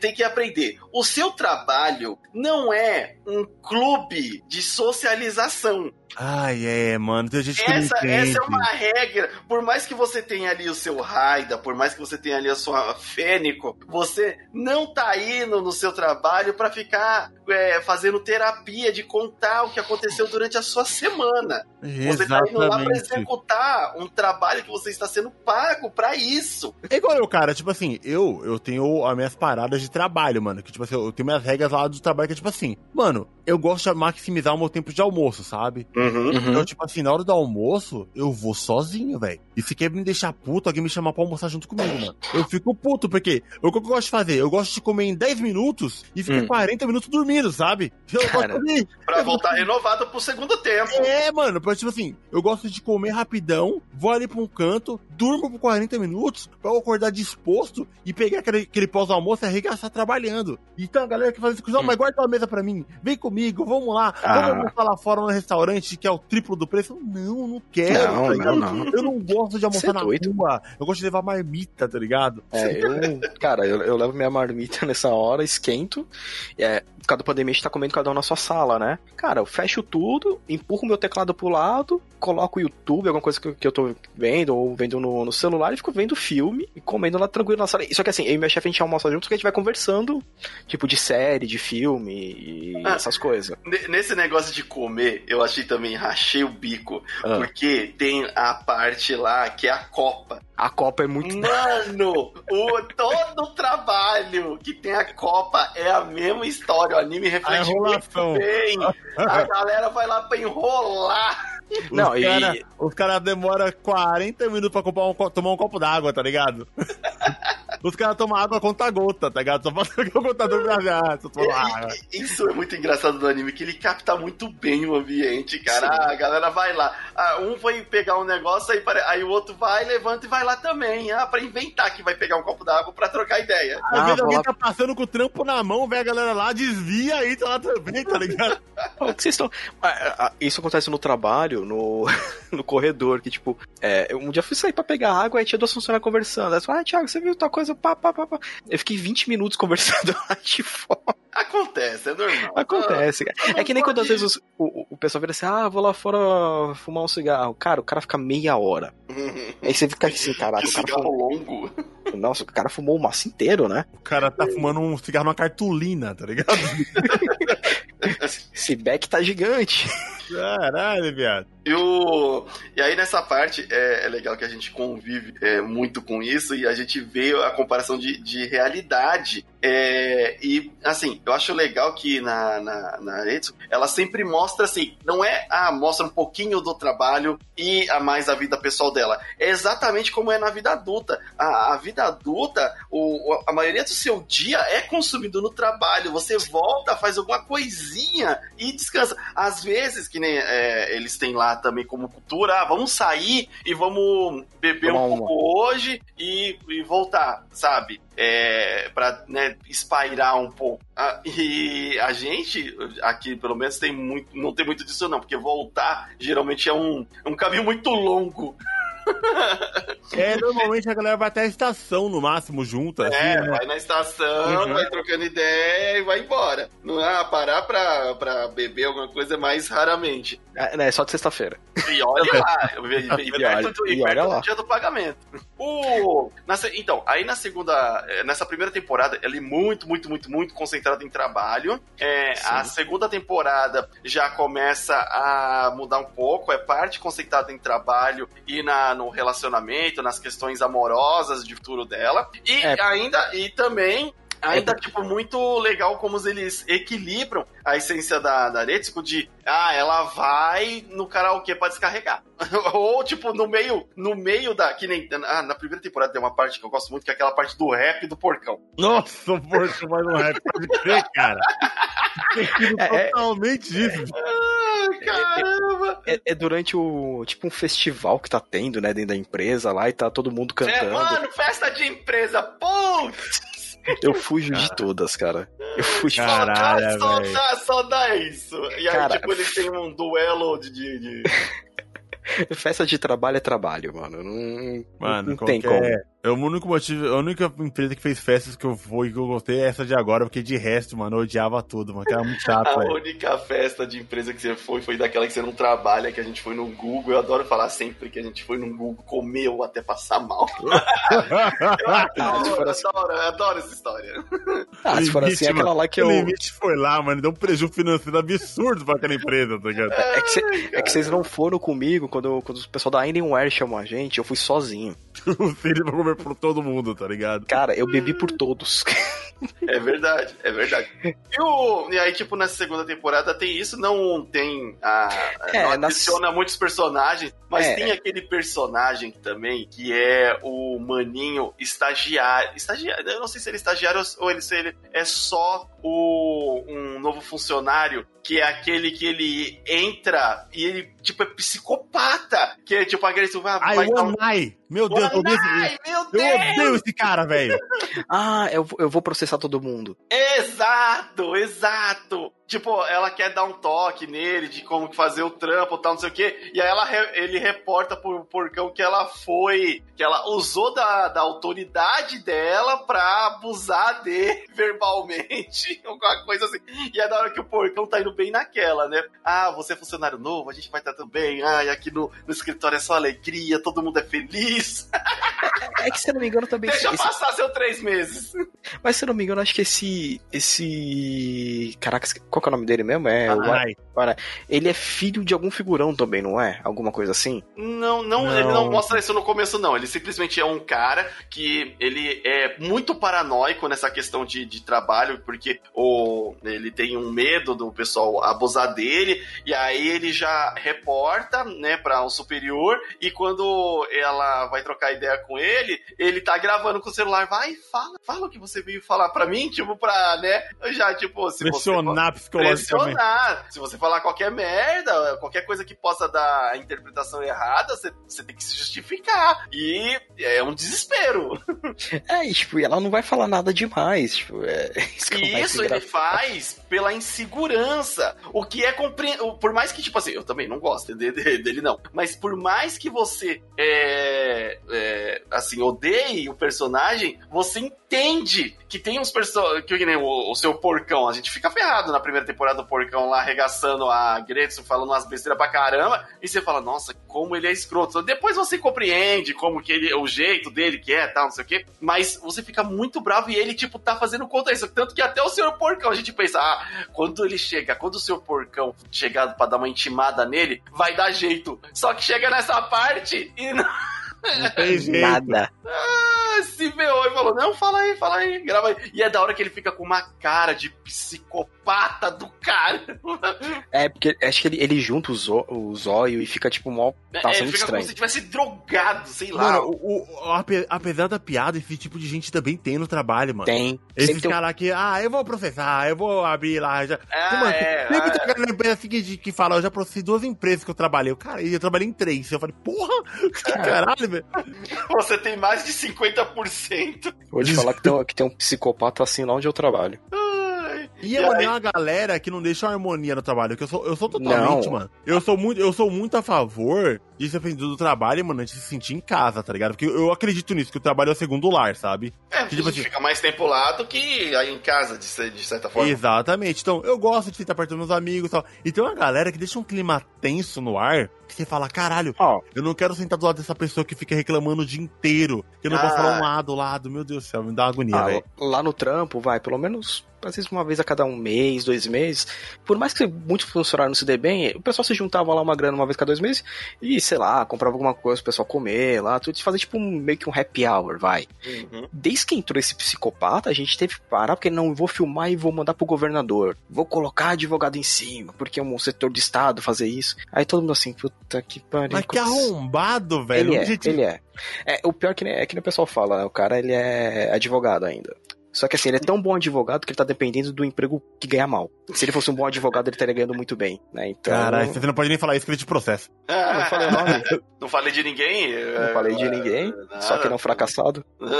tem que aprender. O seu trabalho não é um clube de socialização. Ai, é, mano. Tem gente que não Essa, entende. essa é uma regra. Por mais que você tenha ali o seu Raida, por mais que você tenha ali a sua Fênico, você não tá indo no seu trabalho pra ficar é, fazendo terapia de contar o que aconteceu durante a sua semana. Você tá indo lá pra Exatamente. executar um trabalho que você está sendo pago pra isso. É igual eu, cara, tipo assim, eu, eu tenho as minhas paradas de trabalho, mano. Que, tipo assim, eu tenho minhas regras lá do trabalho que é tipo assim, mano, eu gosto de maximizar o meu tempo de almoço, sabe? Então, tipo assim, na hora do almoço, eu vou sozinho, velho. E se quer me deixar puto, alguém me chamar pra almoçar junto comigo, mano. Eu fico puto, porque o que eu gosto de fazer? Eu gosto de comer em 10 minutos e ficar Hum. 40 minutos dormindo, sabe? Eu Cara. gosto de... Pra voltar renovado pro segundo tempo. É, mano, porque, tipo assim, eu gosto de comer rapidão, vou ali pra um canto, durmo por 40 minutos, pra eu acordar disposto e pegar aquele, aquele pós-almoço e arregaçar trabalhando. Então a galera que faz isso, não, Hum. mas guarda uma mesa pra mim, vem comigo, vamos lá, Ah. vamos almoçar lá fora no restaurante que é o triplo do preço. Não, não quero, Não, tá não, não. Eu não gosto de almoçar Cê é na doido. rua, eu gosto de levar marmita, tá ligado? É, eu, cara, eu, eu levo minha marmita [laughs] nessa hora, esquento. É, por causa da pandemia, a gente tá comendo cada um na sua sala, né? Cara, eu fecho tudo, empurro meu teclado pro lado, coloco o YouTube, alguma coisa que, que eu tô vendo, ou vendo no, no celular, e fico vendo filme e comendo lá tranquilo na sala. Só que assim, eu e minha chefe a gente almoça juntos porque a gente vai conversando, tipo, de série, de filme e Ah. essas coisas. Ne- Nesse negócio de comer, eu achei também, rachei o bico. Ah. Porque tem a parte lá que é a Copa. A Copa é muito. Mano, o, todo o trabalho que tem a Copa é a mesma história. O anime reflete A enrolação. muito bem. A galera vai lá pra enrolar. Não, os e- caras cara demoram 40 minutos pra comprar um tomar um copo d'água, tá ligado? [laughs] Os caras tomam água conta gota, tá ligado? Só que [laughs] o contador pra ah, só água. Isso é muito engraçado do anime, que ele capta muito bem o ambiente, cara. Ah, a galera vai lá. Ah, um vai pegar um negócio, aí, pare- aí o outro vai, levanta e vai lá também. Ah, pra inventar que vai pegar um copo d'água pra trocar ideia. Às Ah, vezes vou alguém lá- tá passando com o trampo na mão, vê a galera lá, desvia e tá lá também, tá ligado? O que vocês estão. Ah, ah, Isso acontece no trabalho, no, [laughs] no corredor, que tipo, é, um dia eu fui sair pra pegar água, aí tinha duas funcionárias conversando. Aí eu falei, ah, Thiago, você viu tal coisa? Pá, pá, pá, pá. Eu fiquei 20 minutos conversando [laughs] lá de fora. Acontece, é normal. Acontece, cara. É que nem quando às vezes os- o, o pessoal vira assim, ah, vou lá fora fumar um cigarro. Cara, o cara fica meia hora. [laughs] Aí você fica assim, caraca, Que o cara cigarro fumou. longo. Nossa, o cara fumou o maço inteiro, né? O cara tá fumando um cigarro numa cartolina, tá ligado? Esse beck tá gigante. Caralho, viado. E, o... e aí nessa parte é, é legal que a gente convive é, muito com isso e a gente vê a comparação de, de realidade. É, e assim, eu acho legal que na, na, na ela sempre mostra assim, não é, ah, mostra um pouquinho do trabalho e a mais a vida pessoal dela. É exatamente como é na vida adulta. A, a vida adulta, o, a maioria do seu dia é consumido no trabalho. Você volta, faz alguma coisinha e descansa. Às vezes, que nem é, eles têm lá também como cultura, ah, vamos sair e vamos beber um pouco hoje e, e voltar, sabe? É, para né, espairar um pouco. Ah, e a gente, aqui pelo menos, tem muito, não tem muito disso não, porque voltar geralmente é um, é um caminho muito longo. [laughs] É, normalmente a galera vai até a estação no máximo junto. Assim, é, né? vai na estação, uhum. vai trocando ideia e vai embora. Não é parar pra, pra beber alguma coisa mais raramente. É, é só de sexta-feira. E olha lá, [laughs] e, e, e, perto, e perto do dia do pagamento. O, na, então, aí na segunda, eh, nessa primeira temporada, ela é muito, muito, muito, muito concentrada em trabalho. É, a segunda temporada já começa a mudar um pouco, é parte concentrada em trabalho e na, no relacionamento, nas questões amorosas de futuro dela. E é. ainda, e também ainda, é. tipo, muito legal como eles equilibram a essência da, da Retsuko de, ah, ela vai no karaokê pra descarregar. [laughs] Ou, tipo, no meio, no meio da, que nem, ah, na primeira temporada tem uma parte que eu gosto muito, que é aquela parte do rap do porcão. Nossa, o porcão vai no rap, pode crer, cara. É, é, totalmente isso. Ah, caramba! É, é, é, durante o, tipo, um festival que tá tendo, né, dentro da empresa lá, e tá todo mundo é, cantando. É, mano, festa de empresa, putz! Eu fujo cara. de todas, cara. Eu fujo Caralho, de todas. Só, dá, só dá isso. E aí, cara, tipo, eles têm um duelo de... de, de... [laughs] Festa de trabalho é trabalho, mano. Não, mano, não tem como. É o único motivo, a única empresa que fez festas que eu fui que eu gostei é essa de agora, porque de resto, mano, eu odiava tudo, mano, que era muito chato. [laughs] a única festa de empresa que você foi foi daquela que você não trabalha, que a gente foi no Google. Eu adoro falar sempre que a gente foi no Google, comeu até passar mal. [laughs] eu adoro, assim... adoro, eu adoro essa história. Ah, se for assim, é aquela lá que eu. O limite foi lá, mano, deu um prejuízo financeiro absurdo pra aquela empresa, tá ligado? É, que, cê, é que vocês não foram comigo quando, quando o pessoal da Alienware chamou a gente, eu fui sozinho. [laughs] o Cid vai comer por todo mundo, tá ligado? Cara, eu bebi por todos. É verdade, é verdade. E, o, e aí, tipo, nessa segunda temporada tem isso, não tem. A, é, não adiciona nas... muitos personagens, mas é, tem aquele personagem também que é o maninho estagiário. Estagiário, eu não sei se ele é estagiário ou ele, se ele é só o, um novo funcionário que é aquele que ele entra e ele, tipo, é psicopata. Que é, tipo, agressivo. Ah, Ai, o Onai. Meu Deus, eu odeio, meu Deus. eu odeio esse cara, velho. ah, eu, eu vou processar todo mundo. Exato, exato. Tipo, ela quer dar um toque nele de como fazer o trampo tal, não sei o quê. E aí ela, ele reporta pro porcão que ela foi. que ela usou da, da autoridade dela pra abusar dele [laughs] verbalmente. [laughs] Alguma coisa assim. E é da hora que o porcão tá indo bem naquela, né? Ah, você é funcionário novo, a gente vai estar tá tudo bem. Ah, e aqui no, no escritório é só alegria, todo mundo é feliz. É, [laughs] é que se eu não me engano também. Deixa esse... passar seus três meses. Mas se eu não me engano, acho que esse. Esse. Caraca, qual que é o nome dele mesmo? É. Anai. O... Ele é filho de algum figurão também, não é? Alguma coisa assim? Não, não, não, ele não mostra isso no começo, não. Ele simplesmente é um cara que ele é muito paranoico nessa questão de, de trabalho, porque o, ele tem um medo do pessoal abusar dele, e aí ele já reporta, né, pra um superior, e quando ela vai trocar ideia com ele, ele tá gravando com o celular, vai, fala, fala o que você veio falar pra mim, tipo, pra, né, já, tipo, se Pressionar você... Pressionar. Se você falar qualquer merda, qualquer coisa que possa dar a interpretação errada, você, você tem que se justificar. E é um desespero. [laughs] É, tipo, ela não vai falar nada demais, tipo, é... [laughs] Isso, isso ele faz pela insegurança. O que é compreensível. Por mais que, tipo assim, eu também não gosto dele, dele, não. Mas por mais que você é, é, assim, odeie o personagem, você entende que tem uns personagens. Que nem o, o, seu porcão. A gente fica ferrado na primeira temporada do porcão lá arregaçando a Gretchen, falando umas besteiras pra caramba. E você fala, nossa, como ele é escroto. Depois você compreende como que ele, o jeito dele que é, tal, não sei o quê. Mas você fica muito bravo e ele, tipo, tá fazendo contra isso. Tanto que até o senhor porcão, a gente pensa, ah, quando ele chega, quando o seu porcão chegar pra dar uma intimada nele, vai dar jeito. Só que chega nessa parte e não. [laughs] Não tem jeito. Nada. Ah, se veio e falou: Não, fala aí, fala aí, grava aí. E é da hora que ele fica com uma cara de psicopata do cara. É, porque acho que ele, ele junta o, zo, o zóio e fica tipo mó. Tá é, sendo fica estranho. como se tivesse drogado, sei lá. Mano, o, o- ape- apesar da piada, esse tipo de gente também tem no trabalho, mano. Tem. Esses Sempre tem caras aqui, ah, eu vou processar, eu vou abrir lá. Já... Ah, mano, é, sempre ah, tem cara na empresa seguinte que fala, eu já processei duas empresas que eu trabalhei. Eu, Cara, eu trabalhei em três. Eu falei, porra, que caralho, velho. [laughs] Você tem mais de 50%. Vou te falar que tem, um- que tem um psicopata assim lá onde eu trabalho. E E é uma galera que não deixa uma harmonia no trabalho, que eu sou, eu sou totalmente, Não. mano. Eu sou muito, eu sou muito a favor de ser aprendido do trabalho, mano, de se sentir em casa, tá ligado? Porque eu acredito nisso, que o trabalho é o segundo lar, sabe? É, Que, tipo a gente assim- fica mais tempo lá do que aí em casa, de, de certa forma. Exatamente. Então, eu gosto de estar perto dos meus amigos e tal. E tem uma galera que deixa um clima tenso no ar, que você fala, caralho, Ó, eu não quero sentar do lado dessa pessoa que fica reclamando o dia inteiro, que eu não Ah. posso falar um lado, lado, meu Deus do céu, me dá uma agonia, ah, velho. lá no trampo, vai, pelo menos, às vezes uma vez a cada um mês, dois meses. Por mais que muitos funcionários não se dê bem, o pessoal se juntava lá uma grana uma vez cada dois meses e, sei lá, comprava alguma coisa pro pessoal comer lá, tudo, fazer tipo um, meio que um happy hour, vai. Uhum. Desde que entrou esse psicopata, a gente teve que parar, porque não vou filmar e vou mandar pro governador. Vou colocar advogado em cima, porque é um setor de Estado fazer isso. Aí todo mundo assim, puta que pariu. Mas que arrombado, velho. Ele é, objetivo- ele é. é. O pior que é que nem o pessoal fala, né? o cara ele é advogado ainda. Só que assim, ele é tão bom advogado que ele tá dependendo do emprego que ganha mal. Se ele fosse um bom advogado, ele estaria ganhando muito bem, né? Então. Caralho, você não pode nem falar isso que ele te processa. [laughs] não falei nome, Não falei de ninguém. não falei de ninguém, só que não fracassado. [laughs]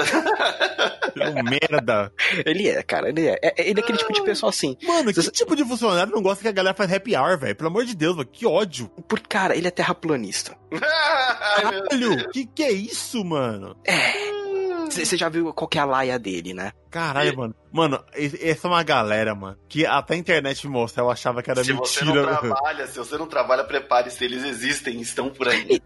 É um merda. Ele é, cara, ele é. É- Ele é aquele tipo de pessoa assim. Mano, que Você- tipo de funcionário não gosta que a galera faz happy hour, velho? Pelo amor de Deus, mano, que ódio. Porque, cara, ele é terraplanista. [laughs] Caralho, que que é isso, mano? Você já viu qual que é a laia dele, né? Caralho, E- mano. Mano, es- essa é uma galera, mano, que até a internet mostra, eu achava que era Se você não mentira. trabalha, se você não trabalha, prepare-se, eles existem, estão por aí. E,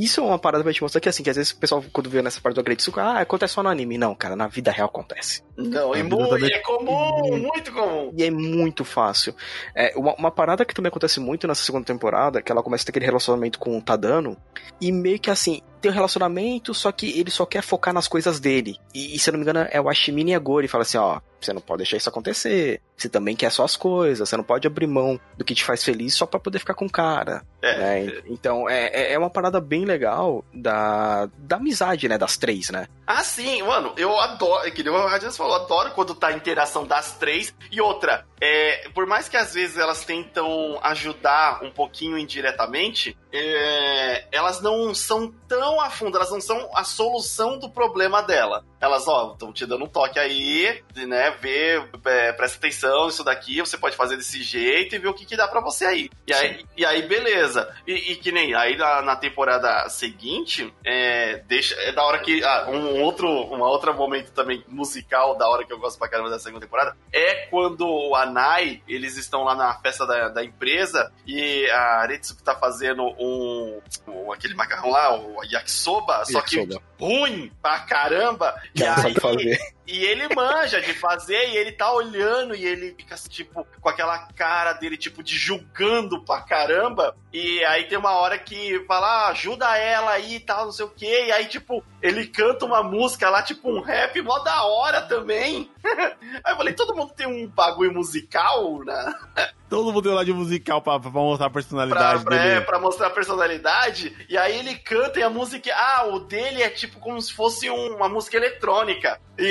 e isso é uma parada pra te mostrar que, assim, que às vezes o pessoal, quando vê nessa parte do Agretsuko, ah, acontece só no anime. Não, cara, na vida real acontece. Não, é, muito, também- é comum, muito comum. E é muito fácil. É, uma, uma parada que também acontece muito nessa segunda temporada, que ela começa a ter aquele relacionamento com o Tadano, e meio que assim, tem um relacionamento, só que ele só quer focar nas coisas dele. E, e, se eu não me engano, é o Ashimine Agori, fala assim, ó, você não pode deixar isso acontecer. Você também quer só as coisas, você não pode abrir mão do que te faz feliz só pra poder ficar com o cara. É, né? Então, é, é- é uma parada bem legal da, da amizade, né, das três, né? Ah, sim, mano, eu adoro, que nem o Radians falou, adoro quando tá a interação das três. E outra, é, por mais que às vezes elas tentam ajudar um pouquinho indiretamente, é, elas não são tão a fundo, elas não são a solução do problema dela. Elas, ó, estão te dando um toque aí, né, vê, é, presta atenção, isso daqui, você pode fazer desse jeito e ver o que, que dá pra você aí. E aí, e aí beleza. E, e que nem, aí na, na temporada seguinte, é, deixa, é da hora que, ah, um outro, um outro momento também musical da hora que eu gosto pra caramba da segunda temporada, é quando o Anai, eles estão lá na festa da, da empresa e a Aretsuko tá fazendo um, um- aquele macarrão lá, o yakisoba, só que Yakisoba. ruim pra caramba. Que e aí, sabe fazer. E ele manja de fazer e ele tá olhando e ele fica tipo, com aquela cara dele, tipo, de julgando pra caramba. E aí tem uma hora que fala, ah, ajuda ela aí e tal, não sei o quê. E aí, tipo, ele canta uma música lá, tipo, um rap mó da hora também. [laughs] aí eu falei, todo mundo tem um bagulho musical, né? [laughs] Todo mundo deu lá de musical pra, pra mostrar a personalidade pra, dele. é, pra mostrar a personalidade. E aí ele canta e a música. Ah, o dele é tipo como se fosse um- uma música eletrônica. E,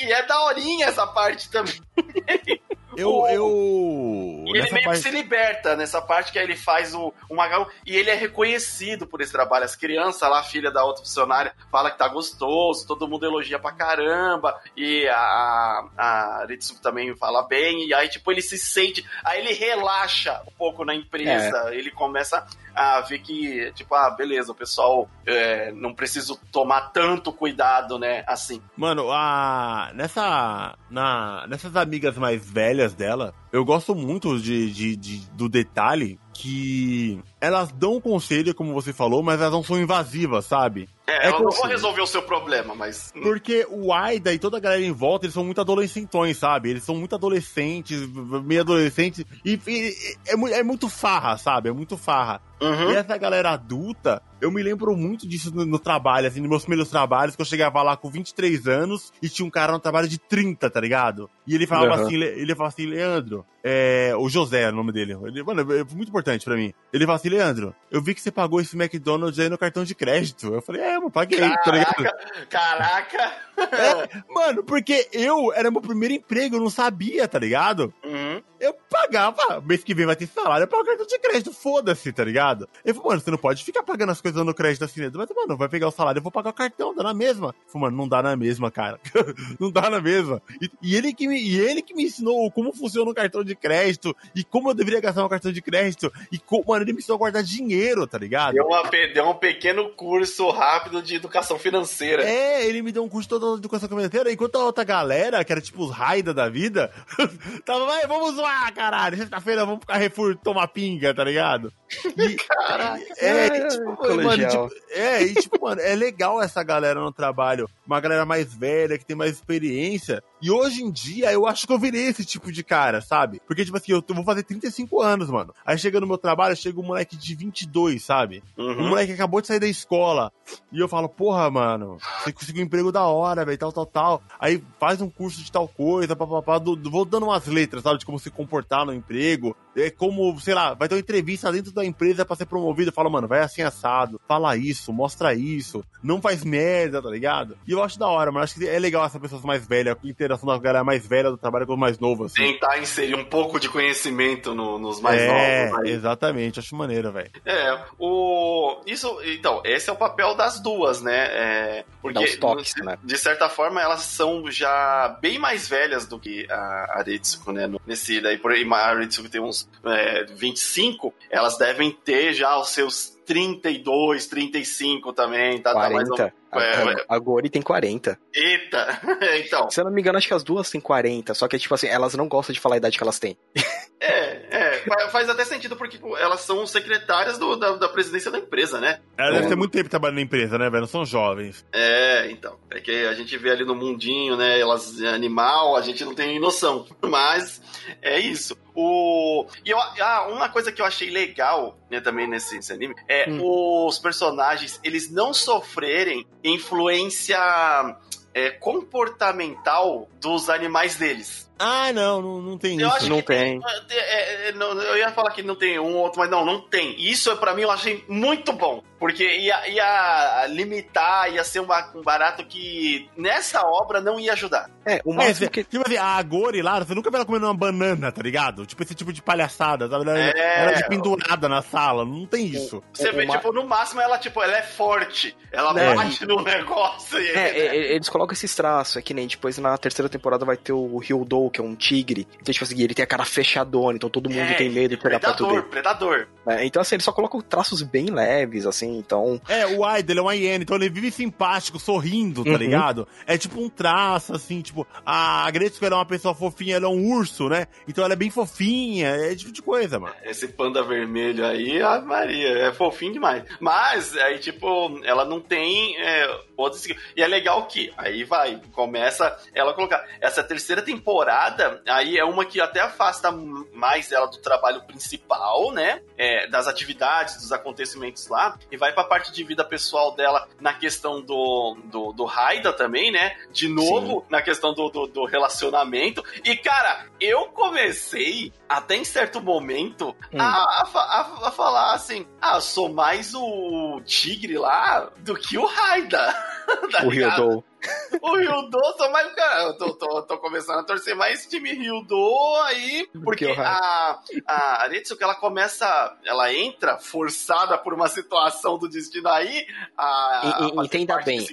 e- e é daorinha essa parte também. [laughs] Eu, eu, E ele meio parte... que se liberta nessa parte que aí ele faz o, o macarrão e ele é reconhecido por esse trabalho. As crianças lá, filha da outra funcionária, fala que tá gostoso, todo mundo elogia pra caramba, e a, a Ritsuko também fala bem, e aí, tipo, ele se sente, aí ele relaxa um pouco na empresa, é. ele começa a ver que, tipo, ah, beleza, o pessoal é, não preciso tomar tanto cuidado, né, assim. Mano, a... nessa... Na... nessas amigas mais velhas dela, eu gosto muito de, de, de do detalhe que elas dão conselho, como você falou, mas elas não são invasivas, sabe? É, é não vou resolver o seu problema, mas. Porque o Aida e toda a galera em volta, eles são muito adolescentões, sabe? Eles são muito adolescentes, meio adolescentes. E, e é, é, muito farra, sabe? É muito farra. Uhum. E essa galera adulta, eu me lembro muito disso no, no, trabalho, assim, nos meus primeiros trabalhos, que eu chegava lá com 23 anos e tinha um cara no trabalho de 30, tá ligado? E ele falava uhum. assim, ele falava assim, Leandro, é, o José é o nome dele. Ele, mano, é muito importante pra mim. Ele falava assim, Leandro, eu vi que você pagou esse McDonald's aí no cartão de crédito. Eu falei, é, mano, paguei, caraca, tá ligado? Caraca! É, mano, porque eu era meu primeiro emprego, eu não sabia, tá ligado? Uhum eu pagava, mês que vem vai ter salário, eu pago cartão de crédito, foda-se, tá ligado? Eu falei, mano, você não pode ficar pagando as coisas no crédito assim, mas, mano, vai pegar o salário, eu vou pagar o cartão, dá na mesma. Eu falei, mano, não dá na mesma, cara. [laughs] não dá na mesma. E, e, ele que me, e ele que me ensinou como funciona o cartão de crédito, e como eu deveria gastar um cartão de crédito, e como, mano, ele me ensinou a guardar dinheiro, tá ligado? Deu, uma, deu um pequeno curso rápido de educação financeira. É, ele me deu um curso todo de educação financeira, enquanto a outra galera, que era tipo os raida da vida, [laughs] tava, vai, vamos zoar ah, caralho, sexta-feira vamos pro Carrefour tomar pinga, tá ligado? E, [laughs] Caraca, é, e, tipo, mano, tipo, é, e tipo, mano, é legal essa galera no trabalho, uma galera mais velha, que tem mais experiência. E hoje em dia, eu acho que eu virei esse tipo de cara, sabe? Porque, tipo assim, eu vou fazer 35 anos, mano. Aí chega no meu trabalho, chega um moleque de 22, sabe? Uhum. Um moleque que acabou de sair da escola. E eu falo, porra, mano, você conseguiu um emprego da hora, velho, tal, tal, tal. Aí faz um curso de tal coisa, papapá, vou dando umas letras, sabe? De como se comportar no emprego. É como, sei lá, vai ter uma entrevista dentro da empresa para ser promovido. Fala, mano, vai assim assado, fala isso, mostra isso, não faz merda, tá ligado? E eu acho da hora, mano. Acho que é legal essa pessoa mais velha, a interação da galera mais velha do trabalho com os mais novos. Assim. Tentar inserir um pouco de conhecimento no, nos mais é, novos. É, exatamente, acho maneiro, velho. É, o. Isso, então, esse é o papel das duas, né? É, porque, toques, de, né? de certa forma, elas são já bem mais velhas do que a Aritsuko, né? Nesse, daí, por aí, a Aritsuko tem uns é, 25, elas devem ter já os seus 32, 35 também, tá? 40. Tá mais é, a, a Gori tem 40. Eita! [laughs] então. Se eu não me engano, acho que as duas têm 40, só que, tipo assim, elas não gostam de falar a idade que elas têm. É, é, faz até sentido porque tipo, elas são secretárias do, da, da presidência da empresa, né? Elas devem ter muito tempo trabalhando na empresa, né, velho? Não são jovens. É, então. É que a gente vê ali no mundinho, né? Elas animal, a gente não tem noção. Mas é isso. O... E eu, ah, uma coisa que eu achei legal né, também nesse, nesse anime é hum. os personagens eles não sofrerem influência é, comportamental dos animais deles. Ah, não, não, não tem eu isso. não tem. tem é, é, não, eu ia falar que não tem um ou outro, mas não, não tem. Isso é para mim eu achei muito bom. Porque ia, ia limitar, ia ser uma, um barato que nessa obra não ia ajudar. É, o máximo é, que... Tipo assim, a Gori lá, você nunca vai ela comendo uma banana, tá ligado? Tipo esse tipo de palhaçada, sabe? Ela, é... ela de pendurada na sala, não tem isso. Você o, vê, o tipo, no máximo ela, tipo, ela é forte. Ela é. bate no [laughs] negócio e... É, é, eles colocam esses traços, é que nem depois na terceira temporada vai ter o Hyudo, que é um tigre. Então, tipo assim, ele tem a cara fechadona, então todo mundo é, tem medo de pegar predador, perto dele. Predador, é, então, assim, ele só coloca traços bem leves, assim, então... É, o Idle é uma hiena, então ele vive simpático, sorrindo, tá uhum. ligado? É tipo um traço, assim, tipo, a Gretzko era uma pessoa fofinha, ela é um urso, né? Então ela é bem fofinha, é tipo de coisa, mano. Esse panda vermelho aí, a Maria, é fofinho demais. Mas, aí, tipo, ela não tem é, E é legal que, aí vai, começa ela colocar... Essa terceira temporada, aí é uma que até afasta mais ela do trabalho principal, né? É, das atividades, dos acontecimentos lá, e vai pra parte de vida pessoal dela na questão do, do, do Raida também, né? De novo, Sim. na questão do, do, do, relacionamento. E, cara, eu comecei, até em certo momento, hum. a, a, a, falar assim: ah, sou mais o tigre lá do que o Raida. [laughs] tá O? Ryodou. O Ryudo, tô mais. Cara, eu tô, tô, tô começando a torcer mais esse time Ryudo aí, porque Que a, a Aretsuko, ela começa. Ela entra forçada por uma situação do destino aí. A, E- e- a entenda bem.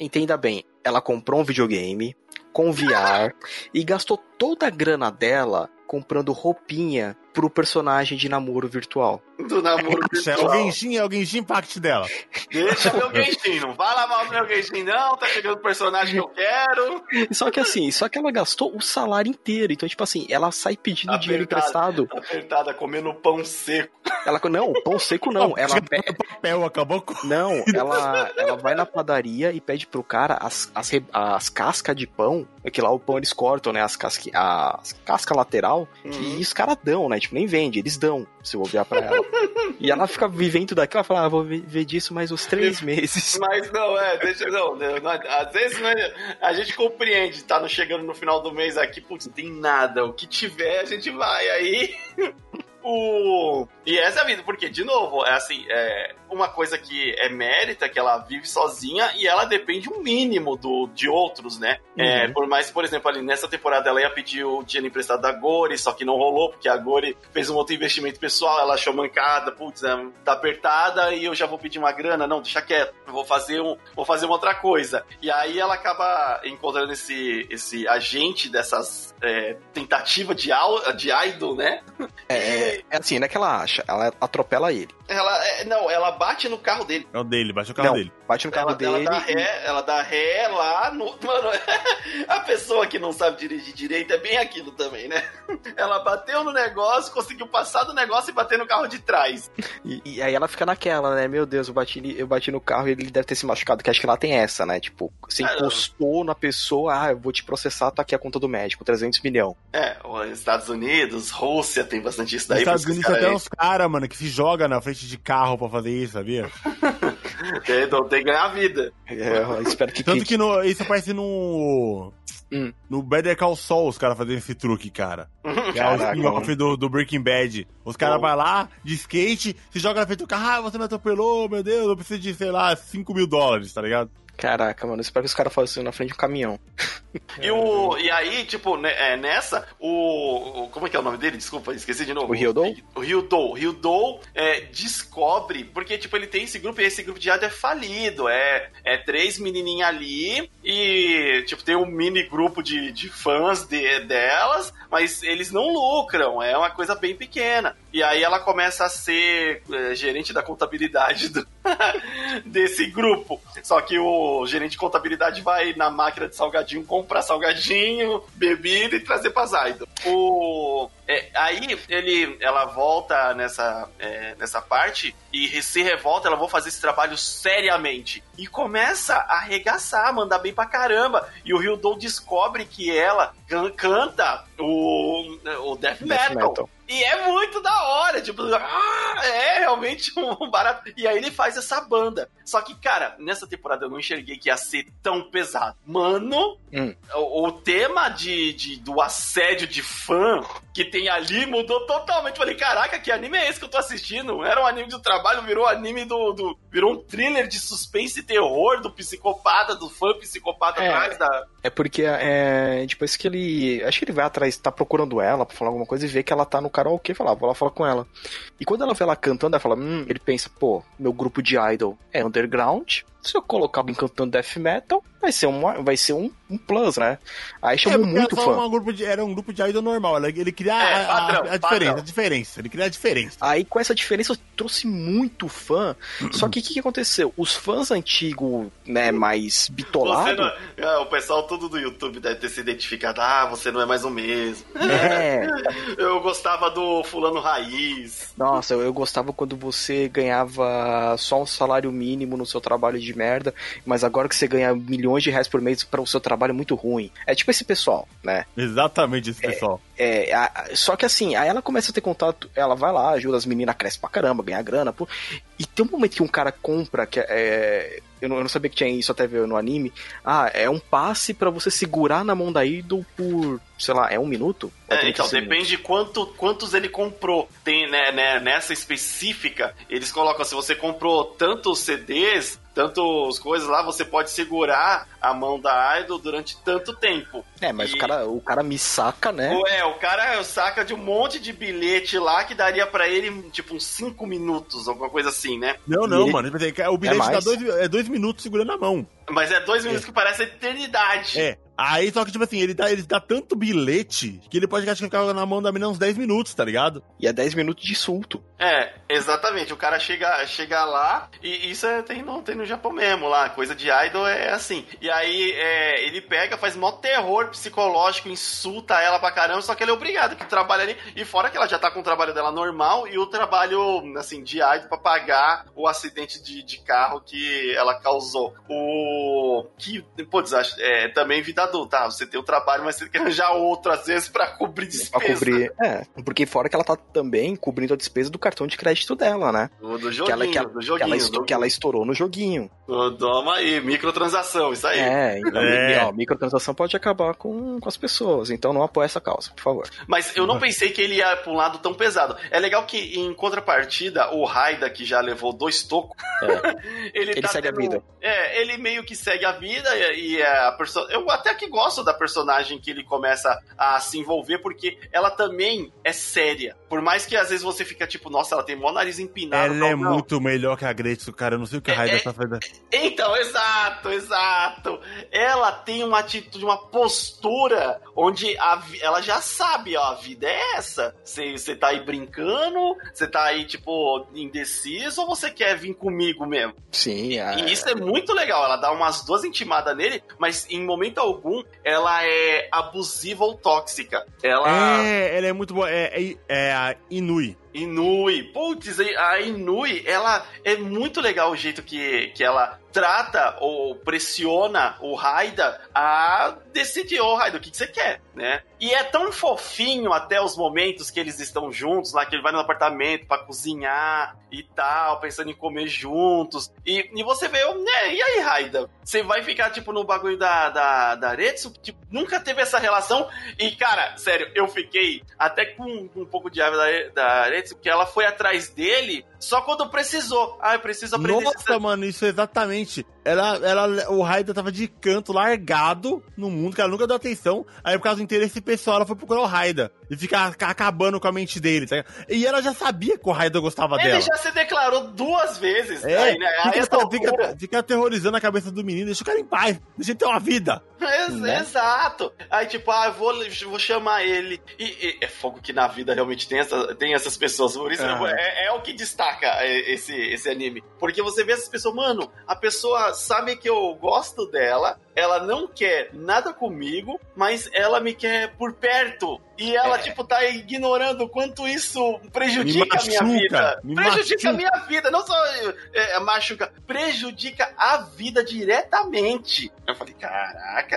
Entenda bem, ela comprou um videogame com VR [laughs] e gastou toda a grana dela comprando roupinha pro personagem de namoro virtual. Do namoro [laughs] É o virtual. Genshin, é o Genshin Impact dela. Deixa meu Genshin, não vai lavar o meu Genshin, não. Tá chegando o personagem que eu quero. Só que assim, só que ela gastou o salário inteiro. Então, tipo assim, ela sai pedindo dinheiro Apertado. emprestado. Apertada, comendo pão seco. Ela, não, pão seco não. Ela [laughs] pe- Chega no papel, acabou com. Não, ela, ela vai na padaria e pede pro cara as, as, as cascas de pão, é que lá o pão eles cortam, né? As, casque, as casca lateral, Uhum. e os caras dão, né? Tipo, nem vende, eles dão, se eu olhar pra ela. [laughs] e ela fica vivendo daquilo, ela fala, ah, vou ver disso mais uns três meses. [laughs] Mas não, é, deixa não, não, não, Às vezes não é- a gente compreende, tá no, chegando no final do mês aqui, putz, não tem nada. O que tiver, a gente vai. Aí. [laughs] O... E essa é a vida, porque, de novo, é assim, é uma coisa que é mérita, que ela vive sozinha e ela depende um mínimo do, de outros, né? É, por mais, por exemplo, ali nessa temporada ela ia pedir o dinheiro emprestado da Gori, só que não rolou, porque a Gori fez um outro investimento pessoal, ela achou mancada, putz, é, tá apertada e eu já vou pedir uma grana, não, deixa quieto, eu vou fazer, um, vou fazer uma outra coisa. E aí ela acaba encontrando esse, esse agente dessas é, tentativas de, de idol, né? É, é assim, não é que ela acha, ela atropela ele. Ela, é, não, ela bate no carro dele. É o dele, baixa o carro Não, dele. Bate no carro Ela, dele. ela dá e- ré, ela dá ré lá no. [laughs] Mano, [laughs] a pessoa que não sabe dirigir direito é bem aquilo também, né? [laughs] Ela bateu no negócio, conseguiu passar do negócio e bater no carro de trás. E, e aí ela fica naquela, né? Meu Deus, eu bati, eu bati no carro e ele deve ter se machucado, que acho que lá tem essa, né? Tipo, você Ah, encostou na pessoa, ah, eu vou te processar, tá aqui a conta do médico, 300 milhões. É, os Estados Unidos, Rússia tem bastante isso daí. Estados Unidos tem até uns caras, mano, que se joga na frente de carro pra fazer isso, sabia? é- Então tem que ganhar vida. É, eu espero que Tanto que no, isso aparece no. Hum. No Better Call Saul, os caras fazendo esse truque, cara. Que é o spin-off do, do Breaking Bad. Os caras vão lá, de skate, se joga na frente do carro, ah, você me atropelou, meu Deus, eu preciso de, sei lá, 5 mil dólares, tá ligado? Caraca, mano, espero que os caras façam isso na frente de um caminhão. E, o, e aí, tipo, né, é, nessa, o, o- Como é que é o nome dele? Desculpa, esqueci de novo. O Ryudou? O. O Ryudou é, descobre, porque, tipo, ele tem esse grupo e esse grupo de idol é falido. É, é três menininhas ali e, tipo, tem um mini grupo de, de fãs de, delas, mas eles não lucram. É uma coisa bem pequena. E aí ela começa a ser é, gerente da contabilidade do- [laughs] desse grupo. Só que o gerente de contabilidade vai na máquina de salgadinho comprar salgadinho, bebida e trazer pra Zaido. O... é, aí ele, ela volta nessa, é, nessa parte e se revolta, ela vou fazer esse trabalho seriamente. E começa a arregaçar, mandar bem pra caramba. E o Ryudou descobre que ela canta o, o death, Death metal. metal. E é muito da hora, tipo, ah, é realmente um [laughs] barato. E aí ele faz essa banda. Só que, cara, nessa temporada eu não enxerguei que ia ser tão pesado. Mano, Hum. o, o tema de, de- do assédio de fã que tem ali mudou totalmente. Falei, caraca, que anime é esse que eu tô assistindo? Era um anime do trabalho, virou anime do. do- virou um thriller de suspense e terror do psicopata, do fã psicopata É. atrás da. É porque é, depois que ele. Acho que ele vai atrás, tá procurando ela pra falar alguma coisa e vê que ela tá no karaokê e fala, ah, vou lá falar com ela. E quando ela vê ela cantando, ela fala, hum, ele pensa, pô, meu grupo de idol é underground. Se eu colocar alguém cantando death metal, vai ser um, vai ser um, um plus, né? Aí chamou porque muito fã. uma grupo de, era um grupo de idol normal. Ele, ele queria É, a, a- padrão, a diferença, padrão. a diferença. Ele queria a diferença. Aí com essa diferença trouxe muito fã. Só que o que, que aconteceu? Os fãs antigos, né, mais bitolados. é, o pessoal todo do YouTube deve ter se identificado. Ah, você não é mais o mesmo. É, [laughs] Eu gostava do fulano raiz. Nossa, eu, eu gostava quando você ganhava só um salário mínimo no seu trabalho de merda, mas agora que você ganha milhões de reais por mês para o seu trabalho é muito ruim. É tipo esse pessoal, né? Exatamente esse pessoal. É, a- a- só que assim, aí ela começa a ter contato, ela vai lá, ajuda as meninas, cresce pra caramba, ganha grana, pô. E tem um momento que um cara compra, que é. Eu não, eu não sabia que tinha isso até ver no anime. Ah, é um passe pra você segurar na mão da Idol por, sei lá, é um minuto? É, 30 então, depende quanto, quantos ele comprou. Tem, né, né, nessa específica, eles colocam, se você comprou tantos CDs, tantos coisas lá, você pode segurar a mão da Idol durante tanto tempo. É, mas E- o, cara, o cara me saca, né? É, o cara saca de um monte de bilhete lá que daria pra ele, tipo, uns 5 minutos, alguma coisa assim, né? Não, não, ele- mano. Assim, O bilhete É dá dois, é dois minutos segurando a mão. Mas é dois minutos que parece a eternidade. É. Aí, só que, tipo assim, ele dá, ele dá tanto bilhete que ele pode acho que ficar na mão da menina uns 10 minutos, tá ligado? E é 10 minutos de insulto. É, exatamente. O cara chega, chega lá, e isso é, tem, no, tem no Japão mesmo lá. Coisa de idol é assim. E aí é, ele pega, faz mó terror psicológico, insulta ela pra caramba, só que ele é obrigado, que trabalha ali. E fora que ela já tá com o trabalho dela normal e o trabalho, assim, de idol pra pagar o acidente de, de carro que ela causou. O. Que, putz, acho- é também vida adulta. tá? Você tem o trabalho, mas você tem que arranjar outro, às vezes, pra cobrir Pra despesa. cobrir. É, porque fora que ela tá também cobrindo a despesa do cartão de crédito dela, né? Do, do Que joguinho, ela, que, ela, do que, joguinho. ela esto- do- que ela estourou no joguinho. Toma aí, microtransação, isso aí. É, então, É. ó, microtransação pode acabar com, com as pessoas. Então não apoia essa causa, por favor. Mas eu não pensei que ele ia pra um lado tão pesado. É legal que, em contrapartida, o Raida, que já levou dois tocos, [laughs] ele, Ele tá segue a tendo- vida. É, ele meio que segue a vida e, e a perso... eu até que gosto da personagem que ele começa a se envolver, porque ela também é séria. Por mais que às vezes você fica tipo, nossa, ela tem mó nariz empinado. Ela é tal, não. muito melhor que a Gretchen, cara. Eu não sei o que a É, Raida é- tá fazendo. Então, exato, exato. Ela tem uma atitude, uma postura onde a ela já sabe, ó, a vida é essa. Você tá aí brincando, você tá aí, tipo, indeciso ou você quer vir comigo mesmo? Sim, a- E isso é muito legal. Ela dá umas duas intimadas nele, mas em momento algum ela é abusiva ou tóxica. Ela. É, ela é muito boa. É, é, é a Inui. Inui. Putz, a Inui, ela é muito legal o jeito que, que ela trata ou pressiona o Raida a decidir, ô Raida, o que, que você quer, né? E é tão fofinho até os momentos que eles estão juntos, lá que ele vai no apartamento pra cozinhar e tal, pensando em comer juntos. E, e você vê, né, e aí, Raida? Você vai ficar, tipo, no bagulho da, da, da Aretsu, que tipo, nunca teve essa relação. E, cara, sério, eu fiquei até com um pouco de raiva da, da Aretsu, porque ela foi atrás dele só quando precisou. Ah, eu preciso aprender Nossa, mano, isso é exatamente. Ela, ela, o Raida tava de canto, largado no mundo, que ela nunca deu atenção. Aí, por causa do interesse pessoal, ela foi procurar o Raida. E ficar ca- acabando com a mente dele, tá? E ela já sabia que o Raida gostava Ele dela. já se declarou duas vezes. É, aí, né? Fica, essa fica, fica aterrorizando a cabeça do menino, deixa o cara em paz, deixa ele ter uma vida. Ex- Né? Exato. Aí, tipo, ah, eu vou, vou chamar ele. E, e é fogo que na vida realmente tem, essa, tem essas pessoas. Por isso Ah. é, é o que destaca é, esse, esse anime. Porque você vê essas pessoas, mano, a pessoa sabe que eu gosto dela, ela não quer nada comigo, mas ela me quer por perto. E ela, É. tipo, tá ignorando o quanto isso prejudica Me a minha machuca, vida. Prejudica a machuca. minha vida, não só é, machuca, prejudica a vida diretamente. Eu falei, caraca,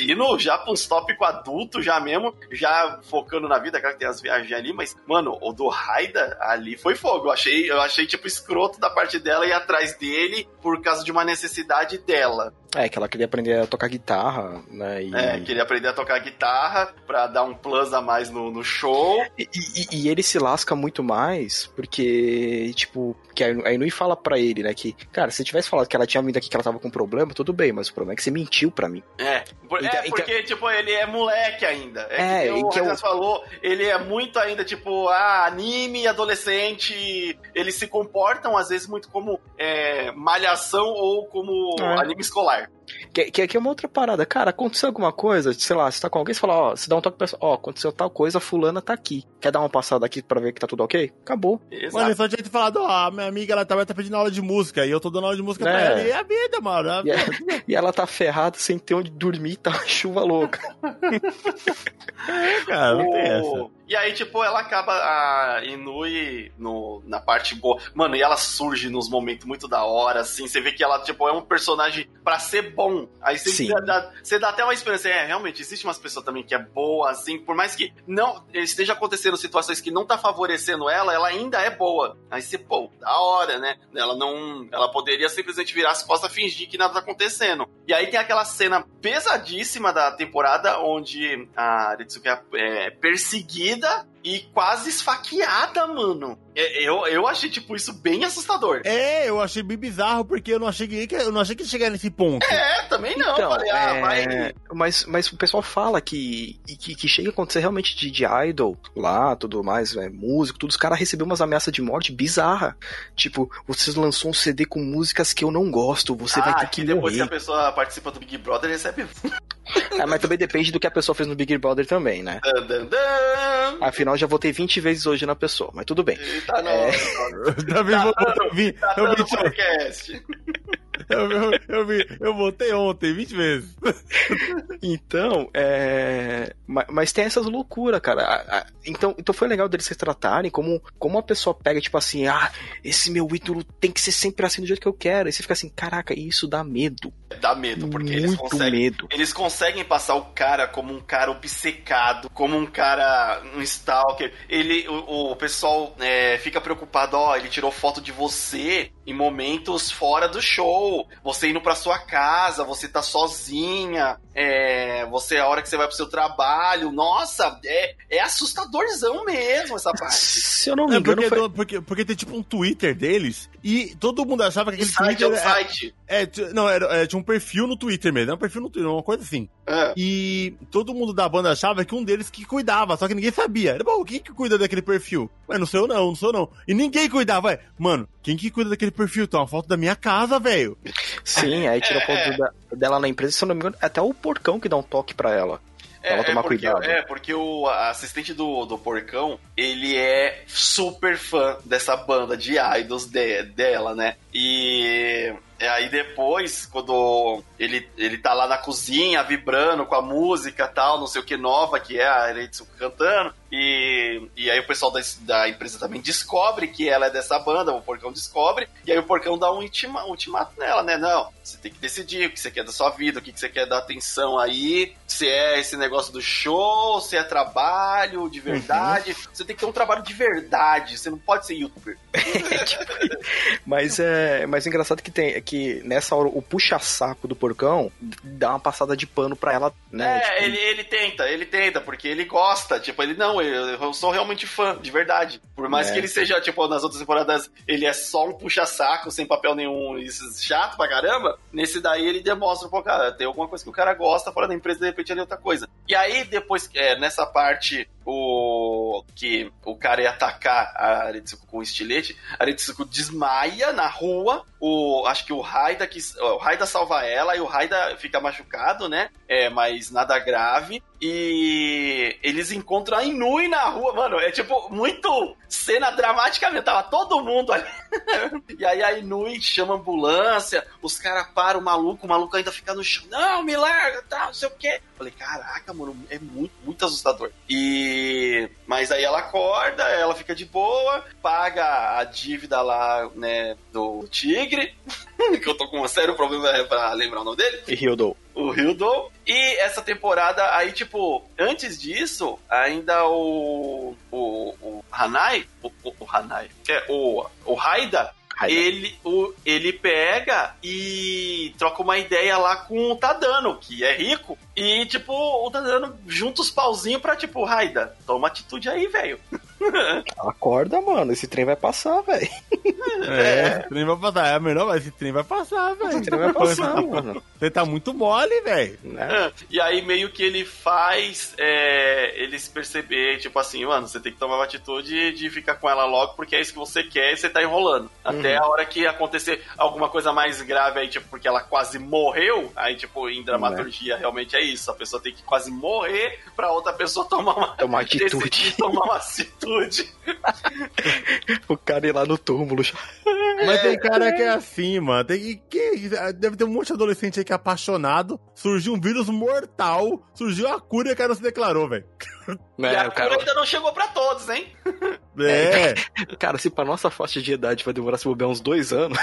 indo já pra uns tópico adulto já mesmo, já focando na vida, claro que tem as viagens ali, mas, mano, o do Raida ali foi fogo. Eu achei, eu achei tipo escroto da parte dela ir atrás dele por causa de uma necessidade dela. É, que ela queria aprender a tocar guitarra, né? E, É, queria aprender a tocar guitarra pra dar um plus a mais no, no show. e, e- e ele se lasca muito mais porque, tipo, que a Inui fala pra ele, né? Que, cara, se tivesse falado que ela tinha vindo aqui que ela tava com problema, tudo bem, mas o problema é que você mentiu pra mim. É, por- Então- é porque, tipo, ele é moleque ainda. É, É, que o que eu- Rogers falou, ele é muito ainda, tipo, ah, anime, adolescente, eles se comportam, às vezes, muito como é, malhação ou como É. anime escolar. Bye. Que, que, que é uma outra parada. Cara, aconteceu alguma coisa, sei lá, você tá com alguém, você fala, ó, você dá um toque pra pessoa, ó, aconteceu tal coisa, fulana tá aqui. Quer dar uma passada aqui pra ver que tá tudo ok? Acabou. Exato. Mano, ele só tinha te falado, ó, a minha amiga, ela tá, tá pedindo aula de música, e eu tô dando aula de música pra É. ela. E é a vida, mano. é a E, vida. é- [laughs] e ela tá ferrada sem ter onde dormir, tá uma chuva louca. Cara, não tem essa. E aí, tipo, ela acaba a Inui no, na parte boa. Mano, e ela surge nos momentos muito da hora, assim. Você vê que ela, tipo, é um personagem pra ser bom. Aí você Sim. dá, você dá até uma esperança. É, realmente, existe umas pessoas também que é boa, assim. Por mais que não esteja acontecendo situações que não tá favorecendo ela, ela ainda é boa. Aí você, pô, da hora, né? Ela não. Ela poderia simplesmente virar as costas fingir que nada tá acontecendo. E aí tem aquela cena pesadíssima da temporada onde a Ritsuki é perseguida e quase esfaqueada, mano. É, Eu, eu achei, tipo, isso bem assustador. É, eu achei bem bizarro, porque eu não achei que, eu não achei que ia chegar nesse ponto. É, também não. Então, falei, ah, é, vai. mas, mas o pessoal fala que, que, que chega a acontecer realmente de, de idol lá, tudo mais, é, músico, tudo, os caras receberam umas ameaças de morte bizarra. Tipo, você lançou um CD com músicas que eu não gosto, você vai ah, ter que que depois que a morrer. pessoa participa do Big Brother, recebe. É, mas também depende do que a pessoa fez no Big Brother também, né? Dan, dan, dan. Afinal, já votei 20 vezes hoje na pessoa, mas tudo bem. E Tá no, É. Eu também vou, eu vi, tá eu no vi, podcast. Eu, eu vi, eu votei ontem, 20 vezes. Então, é. ma- Mas tem essas loucuras, cara. Então, então foi legal deles se tratarem como, como a pessoa pega, tipo assim, ah, esse meu ídolo tem que ser sempre assim do jeito que eu quero. E você fica assim, caraca, isso dá medo. Dá medo, porque eles Muito conseguem. medo. Eles conseguem passar o cara como um cara obcecado, como um cara, um stalker. Ele, o, o pessoal é, fica preocupado, ó, ele tirou foto de você em momentos fora do show. Você indo pra sua casa, você tá sozinha, é, você a hora que você vai pro seu trabalho. Nossa, é, é assustadorzão mesmo essa [laughs] parte. Se eu não me É engano, porque, foi... porque, porque tem tipo um Twitter deles e todo mundo achava que O aquele site é Twitter. um É, site. é, não, era, é, tinha um perfil no Twitter mesmo, era um perfil no Twitter, uma coisa assim. É. E todo mundo da banda achava que um deles que cuidava, só que ninguém sabia. Era, Bom, quem que cuida daquele perfil? Ué, não sou eu não, não sou eu não. E ninguém cuidava, ué. Mano, quem que cuida daquele perfil? Tá uma foto da minha casa, velho. Sim, aí tirou É. foto da- dela na empresa, se eu não me engano, é até o porcão que dá um toque pra ela. Pra ela tomar porque, cuidado. É, porque o assistente do, do Porcão, ele é super fã dessa banda de idols de- dela, né? E aí depois, quando ele, ele tá lá na cozinha, vibrando com a música tal, não sei o que nova, que é a Eretsuko cantando, e, e aí o pessoal da, da empresa também descobre que ela é dessa banda, o Porcão descobre, e aí o Porcão dá um ultima, ultimato nela, né? Não, você tem que decidir o que você quer da sua vida, o que você quer dar atenção aí, se é esse negócio do show, se é trabalho de verdade. Você tem que ter um trabalho de verdade, você não pode ser youtuber. [laughs] Mas é, mas é engraçado que tem é que nessa hora o puxa-saco do porcão dá uma passada de pano pra ela, né? É, tipo, ele, ele tenta, ele tenta, porque ele gosta. Tipo, ele não, eu, eu sou realmente fã, de verdade. Por mais É. que ele seja, tipo, nas outras temporadas, ele é só um puxa-saco, sem papel nenhum, isso é chato pra caramba. Nesse daí ele demonstra, pô, cara, tem alguma coisa que o cara gosta fora da empresa, de repente ele é outra coisa. E aí, depois, é, nessa parte, o que o cara ia atacar a Aretsuko com estilete, a Aretsuko desmaia na rua, o, acho que o Raida, que, o Raida salva ela e o Raida fica machucado, né? É, mas nada grave. E eles encontram a Inui na rua, mano. É tipo, muito cena dramática mesmo. Tava todo mundo ali. [laughs] e aí a Inui chama a ambulância, os caras param o maluco, o maluco ainda fica no chão. Não, me larga, tá, não sei o quê. Falei, caraca, mano, é muito, muito assustador. E. Mas aí ela acorda, ela fica de boa, paga a dívida lá, né, do tigre. [laughs] que eu tô com um sério problema pra lembrar o nome dele E Hildou. o Hildon. E essa temporada, aí, tipo, antes disso, ainda o. O, o Hanai. O, o, o Hanai. É, o, o Raida. Ele, o, ele pega e troca uma ideia lá com o Tadano, que é rico. E, tipo, o Tadano junta os pauzinhos pra, tipo, Raida, toma atitude aí, velho. Acorda, mano, esse trem vai passar, velho. É, esse trem vai passar. É melhor, mas esse trem vai passar, velho. Esse trem vai passar, mano. Você tá muito mole, velho. Né? E aí meio que ele faz é, eles perceber, tipo assim, mano, você tem que tomar uma atitude de ficar com ela logo, porque é isso que você quer e você tá enrolando. Até a hora que acontecer alguma coisa mais grave aí, tipo, porque ela quase morreu, aí, tipo, em dramaturgia realmente é isso. A pessoa tem que quase morrer pra outra pessoa tomar uma, Tomar [laughs] atitude. decidir tomar uma atitude. [laughs] O cara ir lá no túmulo. Mas tem cara que é assim, mano. Tem que, que- deve ter um monte de adolescente aí que é apaixonado. Surgiu um vírus mortal. Surgiu a cura e o cara não se declarou, velho. [laughs] e É, a o cara... cura ainda não chegou pra todos, hein? [laughs] É. [laughs] Cara, se pra nossa faixa de idade vai demorar se bobear uns dois anos.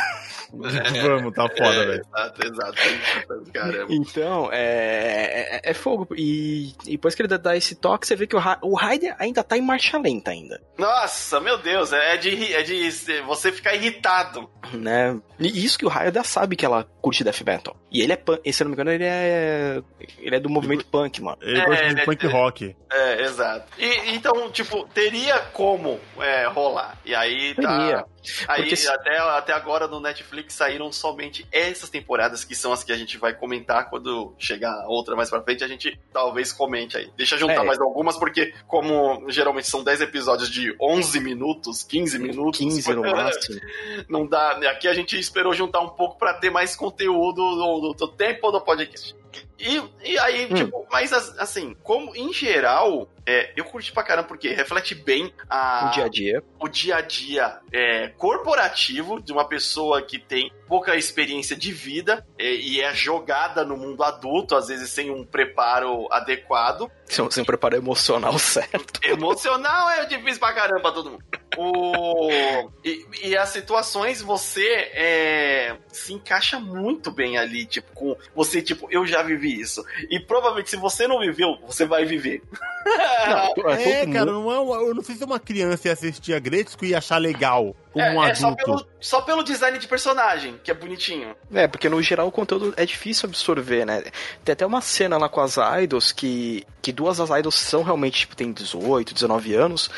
Vamos, tá foda, É, velho. Exato, exato. Caramba. Então, é, é, é fogo. E, e depois que ele dá esse toque, você vê que o, Ra- o Raider ainda tá em marcha lenta ainda. Nossa, meu Deus, é de, é de você ficar irritado. Né? E isso que o Raider sabe que ela curte death metal. E ele é punk, e se eu não me engano, ele é. Ele é do movimento punk, mano. Ele É, gosta ele de é- punk rock. É, exato. E, então, tipo, teria como é, rolar. E aí tá. Teria. Aí Porque até, até agora no Netflix saíram somente essas temporadas que são as que a gente vai comentar quando chegar outra mais pra frente, a gente talvez comente aí. Deixa eu juntar É. mais algumas, porque como geralmente são 10 episódios de 11 minutos, 15 minutos, 15 no [laughs] máximo. não dá. Aqui a gente esperou juntar um pouco pra ter mais conteúdo do, do- do tempo do podcast. E, e aí, Hum. tipo, mas as- assim, como em geral, é, eu curti pra caramba porque reflete bem a, O dia a dia. o dia a dia é, corporativo de uma pessoa que tem pouca experiência de vida é, e é jogada no mundo adulto, às vezes sem um preparo adequado. Sem, sem um preparo emocional [laughs] certo. Emocional é difícil pra caramba pra todo mundo. O... E, e as situações você é, se encaixa muito bem ali, tipo, com você, tipo, eu já vivi isso. E provavelmente se você não viveu, você vai viver. [laughs] Não, É, todo cara, não é uma- eu não sei se uma criança ia assistir a Gretzko e ia achar legal, como um é, é só, adulto. pelo, só pelo design de personagem, que é bonitinho. É, porque no geral o conteúdo é difícil absorver, né? Tem até uma cena lá com as idols que, que duas das idols são realmente, tipo, tem 18, 19 anos,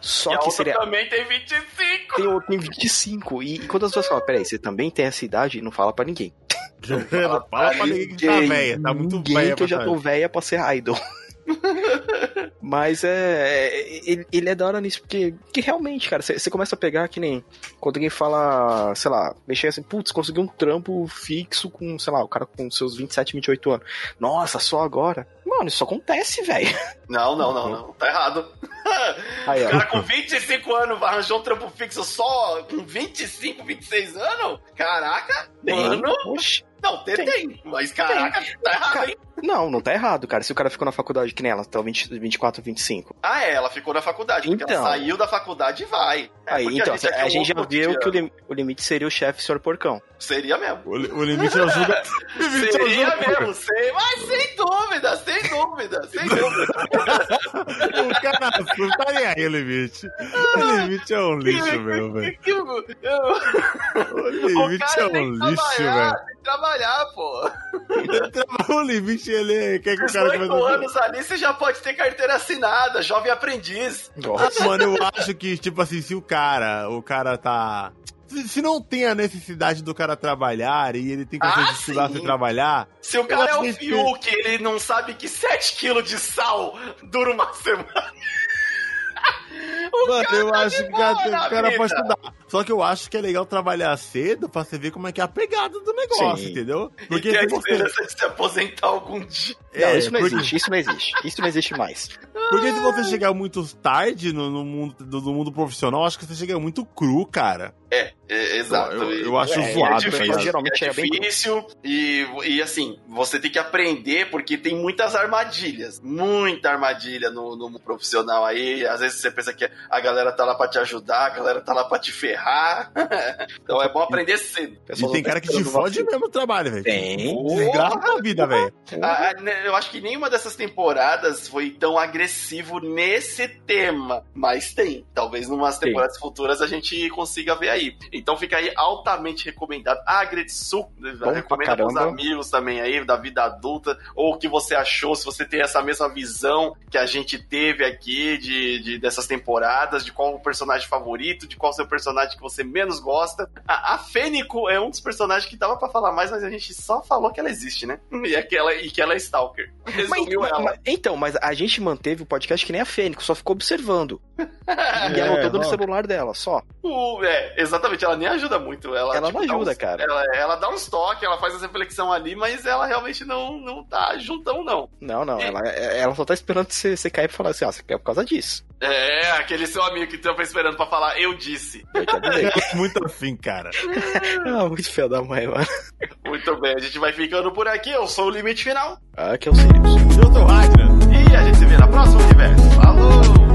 só e a que outra seria. também tem 25. Tem, outra tem 25. E, e quando as duas falam, peraí, você também tem essa idade? Não fala pra ninguém. [laughs] Fala pra ninguém que tá velha, tá muito velha que eu já tô velha pra ser idol. [laughs] Mas é. é- Ele, ele é da hora nisso, porque que realmente, cara, você começa a pegar que nem. Quando alguém fala, sei lá, mexer assim, putz, consegui um trampo fixo com, sei lá, o cara com seus 27, 28 anos. Nossa, só agora? Mano, isso acontece, velho. Não, não, não, não. Tá errado. [laughs] Aí, O cara com 25 anos arranjou um trampo fixo só com 25, 26 anos? Caraca, mano. Oxi. Não, tem, tem. Mas caraca, tá errado, Cara, hein? Não, não tá errado, cara. Se o cara ficou na faculdade que nem ela, tá 20, 24, 25. Ah, é, ela ficou na faculdade. Então. ela saiu da faculdade e vai. É, Aí, então, é a gente já outro viu dia. que o, lim- o limite seria o chefe, senhor porcão. Seria mesmo. O, o limite é o [laughs] limite é Seria julga- mesmo, sei, mas sem dúvida, sem dúvida, sem dúvida. [laughs] O cara não tá nem aí o limite. O limite é um lixo, [laughs] meu, velho. O limite é cara tem um lixo, velho. Que trabalhar, pô. O limite, ele quer que o cara 18 comece a... anos ali, você já pode ter carteira assinada, jovem aprendiz. Nossa. Mano, eu acho que, tipo assim, se o cara, o cara tá. Se, se não tem a necessidade do cara trabalhar e ele tem condições Ah, de estudar sem trabalhar, Se o cara é o acho que- Fiuk, ele não sabe que 7kg de sal dura uma semana. O mano, cara eu tá acho que o cara, pode estudar. Só que eu acho que é legal trabalhar cedo pra você ver como é que é a pegada do negócio, Sim. entendeu? E Porque ter a se você. esperança de se aposentar algum dia. Não, É, isso não porque- existe, isso não existe. Isso não existe mais. Porque se você chegar muito tarde no, no mundo, do, do mundo profissional, acho que você chega muito cru, cara. É, é, exato. Eu, E- eu acho é, zoado, é difícil, geralmente é difícil e, e assim, você tem que aprender porque tem muitas armadilhas, muita armadilha no, no profissional aí. Às vezes você pensa que a galera tá lá pra te ajudar, a galera tá lá pra te ferrar. [laughs] então é bom aprender cedo. E tem cara que te fode mesmo no trabalho, velho. Tem. Desgraça da vida, velho. Ah, ah, né, eu acho que nenhuma dessas temporadas foi tão agressivo nesse tema, mas tem. Talvez numas Tem. temporadas futuras a gente consiga ver aí. Então fica aí altamente recomendado. A Gretsu, pra recomenda pros amigos também aí da vida adulta, ou o que você achou, se você tem essa mesma visão que a gente teve aqui de, de- dessas temporadas, de qual o personagem favorito, de qual o seu personagem que você menos gosta. A, a Fênico é um dos personagens que dava pra falar mais, mas a gente só falou que ela existe, né? [laughs] E, aquela, e que ela é Stalker. Mas, Resumiu mas- ela. mas- então, mas a gente manteve o podcast que nem a Fênix, só ficou observando. [laughs] E É, anotando no ó. celular dela, só. O- é, exatamente, ela nem ajuda muito. Ela, Ela tipo, não ajuda, uns- cara. Ela, ela dá uns toques, ela faz essa reflexão ali, mas ela realmente não, não tá juntão, não. Não, não, E- ela, ela só tá esperando você, você cair pra falar assim, ah, você quer por causa disso. É, aquele seu amigo que tava esperando pra falar, eu disse. Eu muito afim, cara. [laughs] ah, muito feio da mãe, mano. Muito bem, a gente vai ficando por aqui. Eu sou o Limite Final. Ah, que é o Sirius. Eu sou o Ragnar. E a gente se vê na próxima universo. Falou!